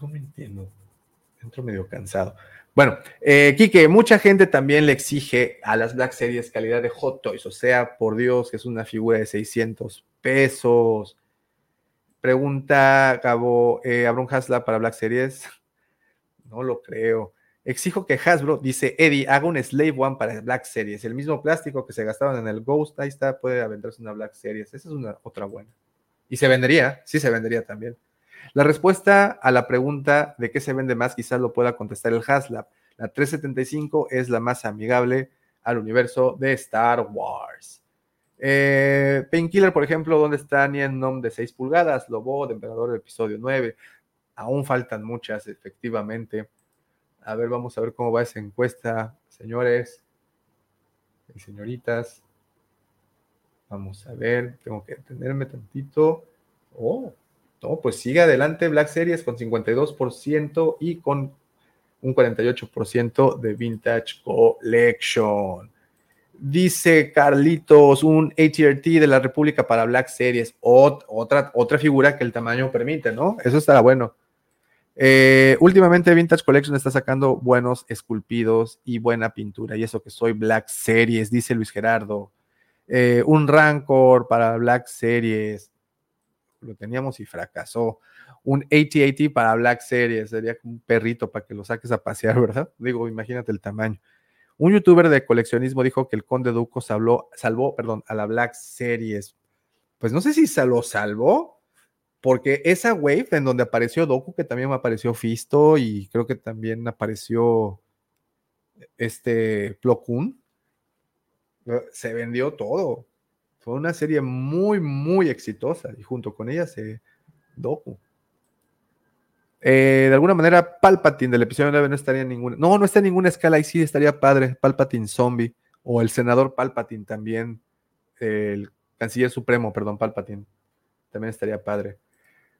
no me entiendo. Entro medio cansado. Bueno, eh, Quique, mucha gente también le exige a las Black Series calidad de Hot Toys, o sea, por Dios, que es una figura de 600 pesos. Pregunta Gabo, eh, ¿habrá un Hasla para Black Series? (laughs) No lo creo. Exijo que Hasbro, dice Eddie, haga un Slave One para Black Series. El mismo plástico que se gastaban en el Ghost, ahí está, puede venderse una Black Series. Esa es una otra buena. Y se vendería, sí se vendería también. La respuesta a la pregunta de qué se vende más quizás lo pueda contestar el Haslab. La 375 es la más amigable al universo de Star Wars. Eh, Painkiller, por ejemplo, ¿dónde está Nom de 6 pulgadas? Lobo de Emperador del episodio 9. Aún faltan muchas, efectivamente. A ver, vamos a ver cómo va esa encuesta, señores y señoritas. Vamos a ver, tengo que detenerme tantito. Oh, no, pues sigue adelante Black Series con 52% y con un 48% de Vintage Collection. Dice Carlitos, un ATRT de la República para Black Series. otra, otra figura que el tamaño permite, ¿no? Eso estará bueno. Eh, últimamente Vintage Collection está sacando buenos esculpidos y buena pintura. Y eso que soy Black Series, dice Luis Gerardo. Eh, un Rancor para Black Series lo teníamos y fracasó. Un AT-AT para Black Series, sería como un perrito para que lo saques a pasear, (laughs) ¿verdad? Digo, imagínate el tamaño. Un youtuber de coleccionismo dijo que el Conde Duco salvó, salvó a la Black Series. Pues no sé si se lo salvó, porque esa wave en donde apareció Doku, que también apareció Fisto y creo que también apareció este Plo Koon, se vendió todo. Una serie muy, muy exitosa y junto con ella se Doku. Eh, de alguna manera, Palpatine del episodio 9 no estaría en ninguna. No, no está en ninguna escala y sí estaría padre. Palpatine Zombie o el senador Palpatine también. El canciller supremo, perdón, Palpatine. También estaría padre.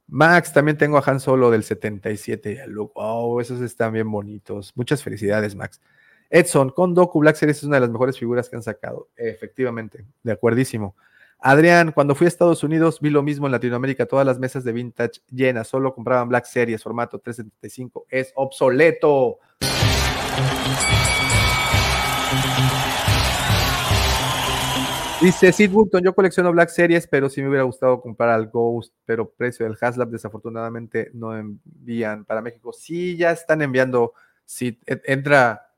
Max, también tengo a Han Solo del 77 Oh, esos están bien bonitos. Muchas felicidades, Max. Edson, con Doku Black Series es una de las mejores figuras que han sacado. Efectivamente, de acuerdísimo. Adrián, cuando fui a Estados Unidos vi lo mismo en Latinoamérica, todas las mesas de vintage llenas, solo compraban Black Series, formato 375, es obsoleto. Dice Sid Woolton, yo colecciono Black Series, pero sí me hubiera gustado comprar al Ghost, pero precio del Haslab desafortunadamente no envían para México. Sí, ya están enviando, si entra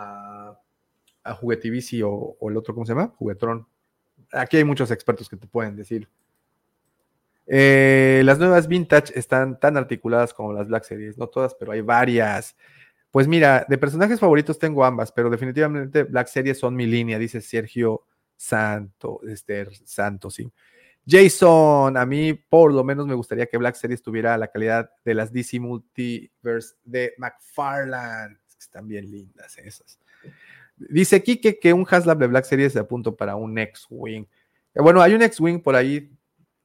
a, a Juguetivici o, el otro, ¿cómo se llama? Juguetrón. Aquí hay muchos expertos que te pueden decir. Eh, las nuevas vintage están tan articuladas como las Black Series, no todas, pero hay varias. Pues mira, de personajes favoritos tengo ambas, pero definitivamente Black Series son mi línea, dice Sergio Santo, este, Santo, sí. Jason, a mí por lo menos me gustaría que Black Series tuviera la calidad de las DC Multiverse de Están bien lindas esas. Dice Kike que un Haslab de Black Series se apunta para un X-Wing. Eh, bueno, hay un X-Wing por ahí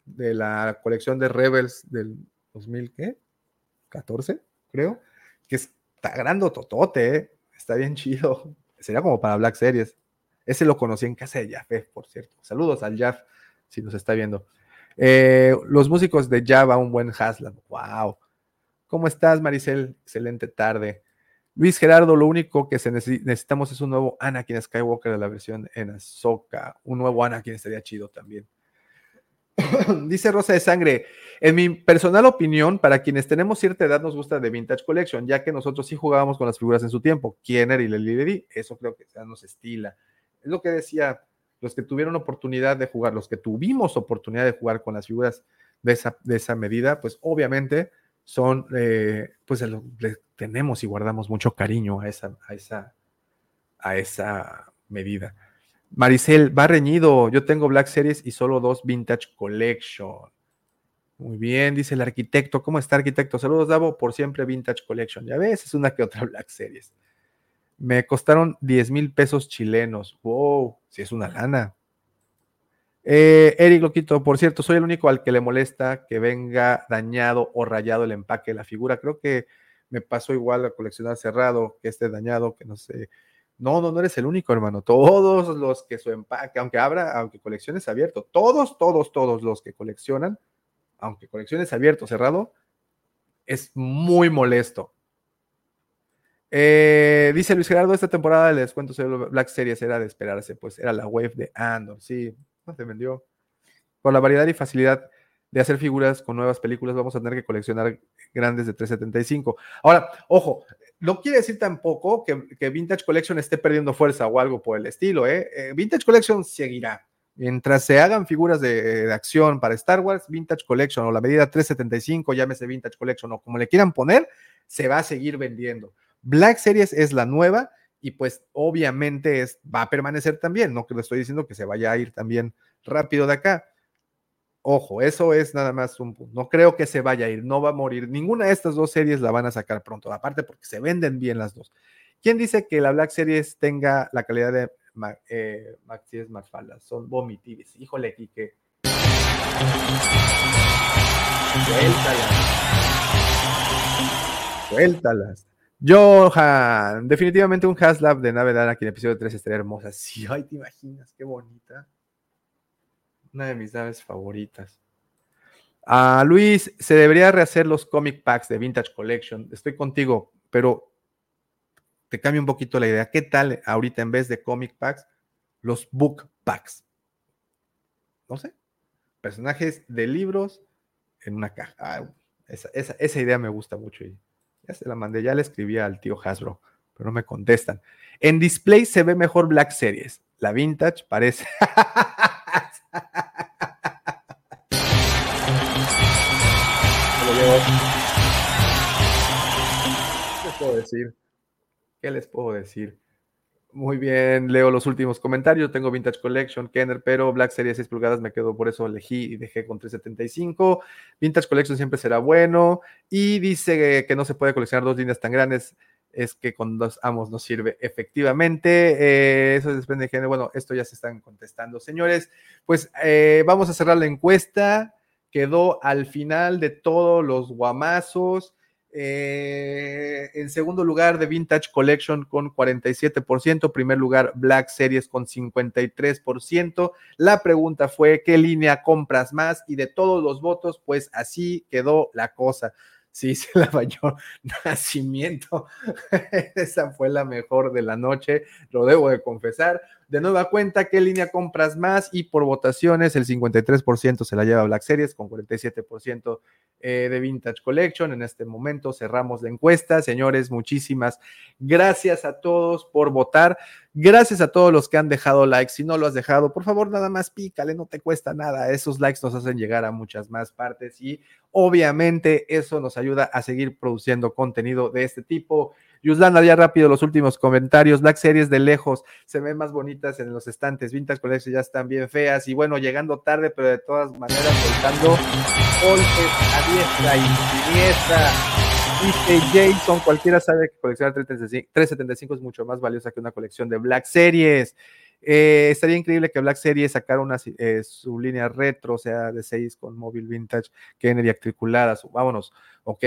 de la colección de Rebels del 2014, creo, que está grande totote, ¿eh? está bien chido. Sería como para Black Series. Ese lo conocí en casa de Jaffe, por cierto. Saludos al Jaff, si nos está viendo. Eh, los músicos de Java, un buen Haslam. ¡Wow! ¿Cómo estás, Maricel? Excelente tarde. Luis Gerardo, lo único que necesitamos es un nuevo Anakin Skywalker de la versión en Ahsoka. Un nuevo Anakin estaría chido también. (coughs) Dice Rosa de Sangre, en mi personal opinión, para quienes tenemos cierta edad nos gusta de Vintage Collection, ya que nosotros sí jugábamos con las figuras en su tiempo, Kiener y Lely eso creo que ya nos estila. Es lo que decía, los que tuvieron oportunidad de jugar, los que tuvimos oportunidad de jugar con las figuras de esa medida, pues obviamente son, eh, pues tenemos y guardamos mucho cariño a esa, a esa, a esa medida. Maricel, va reñido. Yo tengo Black Series y solo dos Vintage Collection. Muy bien, dice el arquitecto. ¿Cómo está, arquitecto? Saludos, Davo, por siempre Vintage Collection. Ya ves, es una que otra Black Series. Me costaron 10 mil pesos chilenos. Wow, si es una lana. Eh, Eric Loquito, por cierto, soy el único al que le molesta que venga dañado o rayado el empaque de la figura. Creo que me pasó igual a coleccionar cerrado, que esté dañado, que no sé. No, no, no eres el único, hermano. Todos los que su empaque, aunque abra, aunque colecciones abierto, todos, todos, todos los que coleccionan, aunque colecciones abierto, cerrado, es muy molesto. Eh, dice Luis Gerardo, esta temporada el descuento sobre Black Series era de esperarse, pues era la wave de Andor, sí, se vendió. Por la variedad y facilidad de hacer figuras con nuevas películas, vamos a tener que coleccionar grandes de 375. Ahora, ojo, no quiere decir tampoco que, Vintage Collection esté perdiendo fuerza o algo por el estilo, ¿eh? eh Vintage Collection seguirá. Mientras se hagan figuras de, de, acción para Star Wars, Vintage Collection o la medida 375, llámese Vintage Collection o como le quieran poner, se va a seguir vendiendo. Black Series es la nueva y pues obviamente es, va a permanecer también, no que estoy diciendo que se vaya a ir también rápido de acá. Ojo, eso es nada más un punto. No creo que se vaya a ir, no va a morir. Ninguna de estas dos series la van a sacar pronto, aparte porque se venden bien las dos. ¿Quién dice que la Black Series tenga la calidad de eh, Maxi Marfala? Son vomitives. Híjole, Kike. Suéltalas. Suéltalas. Johan, definitivamente un Haslab de nave aquí en episodio 3 estaría hermosa. (laughs) Sí, ay, te imaginas, qué bonita. Una de mis naves favoritas. A Luis, se debería rehacer los comic packs de Vintage Collection. Estoy contigo, pero te cambio un poquito la idea. ¿Qué tal ahorita en vez de comic packs, los book packs? No sé. Personajes de libros en una caja. Ah, esa, idea me gusta mucho. Ya se la mandé, ya le escribí al tío Hasbro, pero no me contestan. En display se ve mejor Black Series. La vintage parece. (laughs) ¿Qué les puedo decir? ¿Qué les puedo decir? Muy bien, leo los últimos comentarios. Tengo Vintage Collection, Kenner, pero Black Series 6 pulgadas me quedo, por eso elegí y dejé con 375. Vintage Collection siempre será bueno. Y dice que no se puede coleccionar dos líneas tan grandes es que con dos amos no sirve efectivamente. Eh, eso depende de género. Bueno, esto ya se están contestando, señores. Pues eh, vamos a cerrar la encuesta. Quedó al final de todos los guamazos. Eh, en segundo lugar, de Vintage Collection con 47%. Primer lugar, Black Series con 53%. La pregunta fue: ¿qué línea compras más? Y de todos los votos, pues así quedó la cosa sí (laughs) se la bañó Nacimiento. (laughs) Esa fue la mejor de la noche, lo debo de confesar. De nueva cuenta, ¿qué línea compras más? Y por votaciones, el 53% se la lleva Black Series con 47% eh, de Vintage Collection. En este momento cerramos la encuesta. Señores, muchísimas gracias a todos por votar. Gracias a todos los que han dejado likes. Si no lo has dejado, por favor, nada más pícale, no te cuesta nada. Esos likes nos hacen llegar a muchas más partes y obviamente eso nos ayuda a seguir produciendo contenido de este tipo. Yuslana, ya rápido los últimos comentarios. Black Series de lejos se ven más bonitas en los estantes. Vintage Collection ya están bien feas. Y bueno, llegando tarde, pero de todas maneras soltando golpes a diestra y siniestra. Dice Jason, cualquiera sabe que coleccionar 375 es mucho más valiosa que una colección de Black Series. Eh, estaría increíble que Black Series sacara una, eh, su línea retro, o sea, de 6 con móvil vintage, Kennedy articulada. vámonos, ok.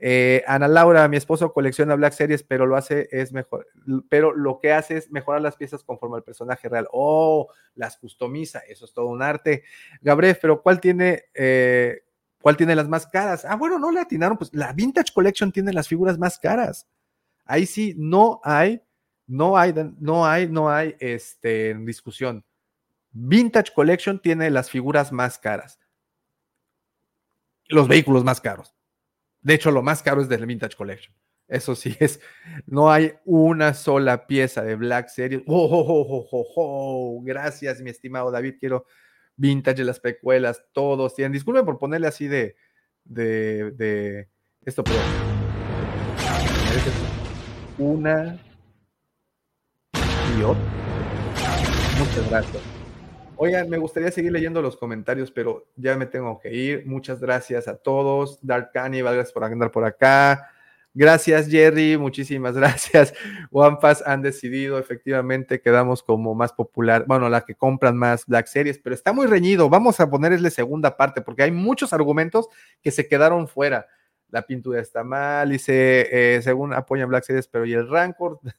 Eh, Ana Laura, mi esposo colecciona Black Series, pero lo hace es mejor, pero lo que hace es mejorar las piezas conforme al personaje real. Oh, las customiza, eso es todo un arte. Gabriel, pero ¿cuál tiene? ¿Cuál tiene las más caras? Ah, bueno, no le atinaron, pues la Vintage Collection tiene las figuras más caras. Ahí sí, no hay no hay, no hay, no hay este, discusión. Vintage Collection tiene las figuras más caras. Los vehículos más caros. De hecho, lo más caro es del Vintage Collection. Eso sí es. No hay una sola pieza de Black Series. Oh, oh, oh, oh Gracias, mi estimado David. Quiero vintage las pecuelas. Todos tienen. Disculpen por ponerle así de. de, de esto, pero. Una Muchas gracias. Oigan, me gustaría seguir leyendo los comentarios, pero ya me tengo que ir. Muchas gracias a todos. Dark Cannibal, gracias por andar por acá. Gracias, Jerry. Muchísimas (laughs) gracias. OnePass han decidido, efectivamente, quedamos como más popular, bueno, la que compran más Black Series, pero está muy reñido. Vamos a ponerle segunda parte porque hay muchos argumentos que se quedaron fuera. La pintura está mal, dice, eh, según apoyan Black Series, pero y el Rancor (laughs)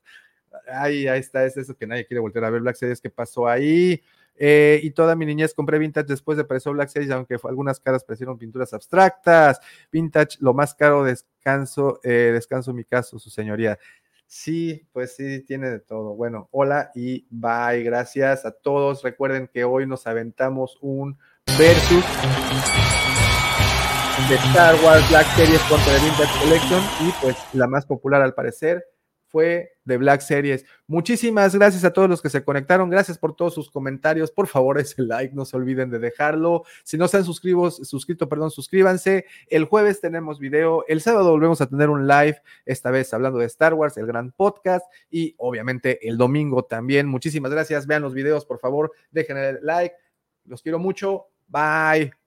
ahí, ahí está, es eso que nadie quiere volver a ver Black Series, ¿qué pasó ahí? Eh, y toda mi niñez compré vintage después de aparecer Black Series, aunque algunas caras parecieron pinturas abstractas. Vintage, lo más caro, descanso, eh, descanso mi caso, su señoría. Sí, pues sí, tiene de todo. Bueno, hola y bye. Gracias a todos. Recuerden que hoy nos aventamos un versus de Star Wars Black Series contra The Vintage Collection y pues la más popular al parecer fue de Black Series. Muchísimas gracias a todos los que se conectaron. Gracias por todos sus comentarios. Por favor, (laughs) ese like, no se olviden de dejarlo. Si no se han suscrito, suscrito, perdón, suscríbanse. El jueves tenemos video. El sábado volvemos a tener un live, esta vez hablando de Star Wars, el gran podcast. Y obviamente el domingo también. Muchísimas gracias. Vean los videos, por favor. Dejen el like. Los quiero mucho. Bye.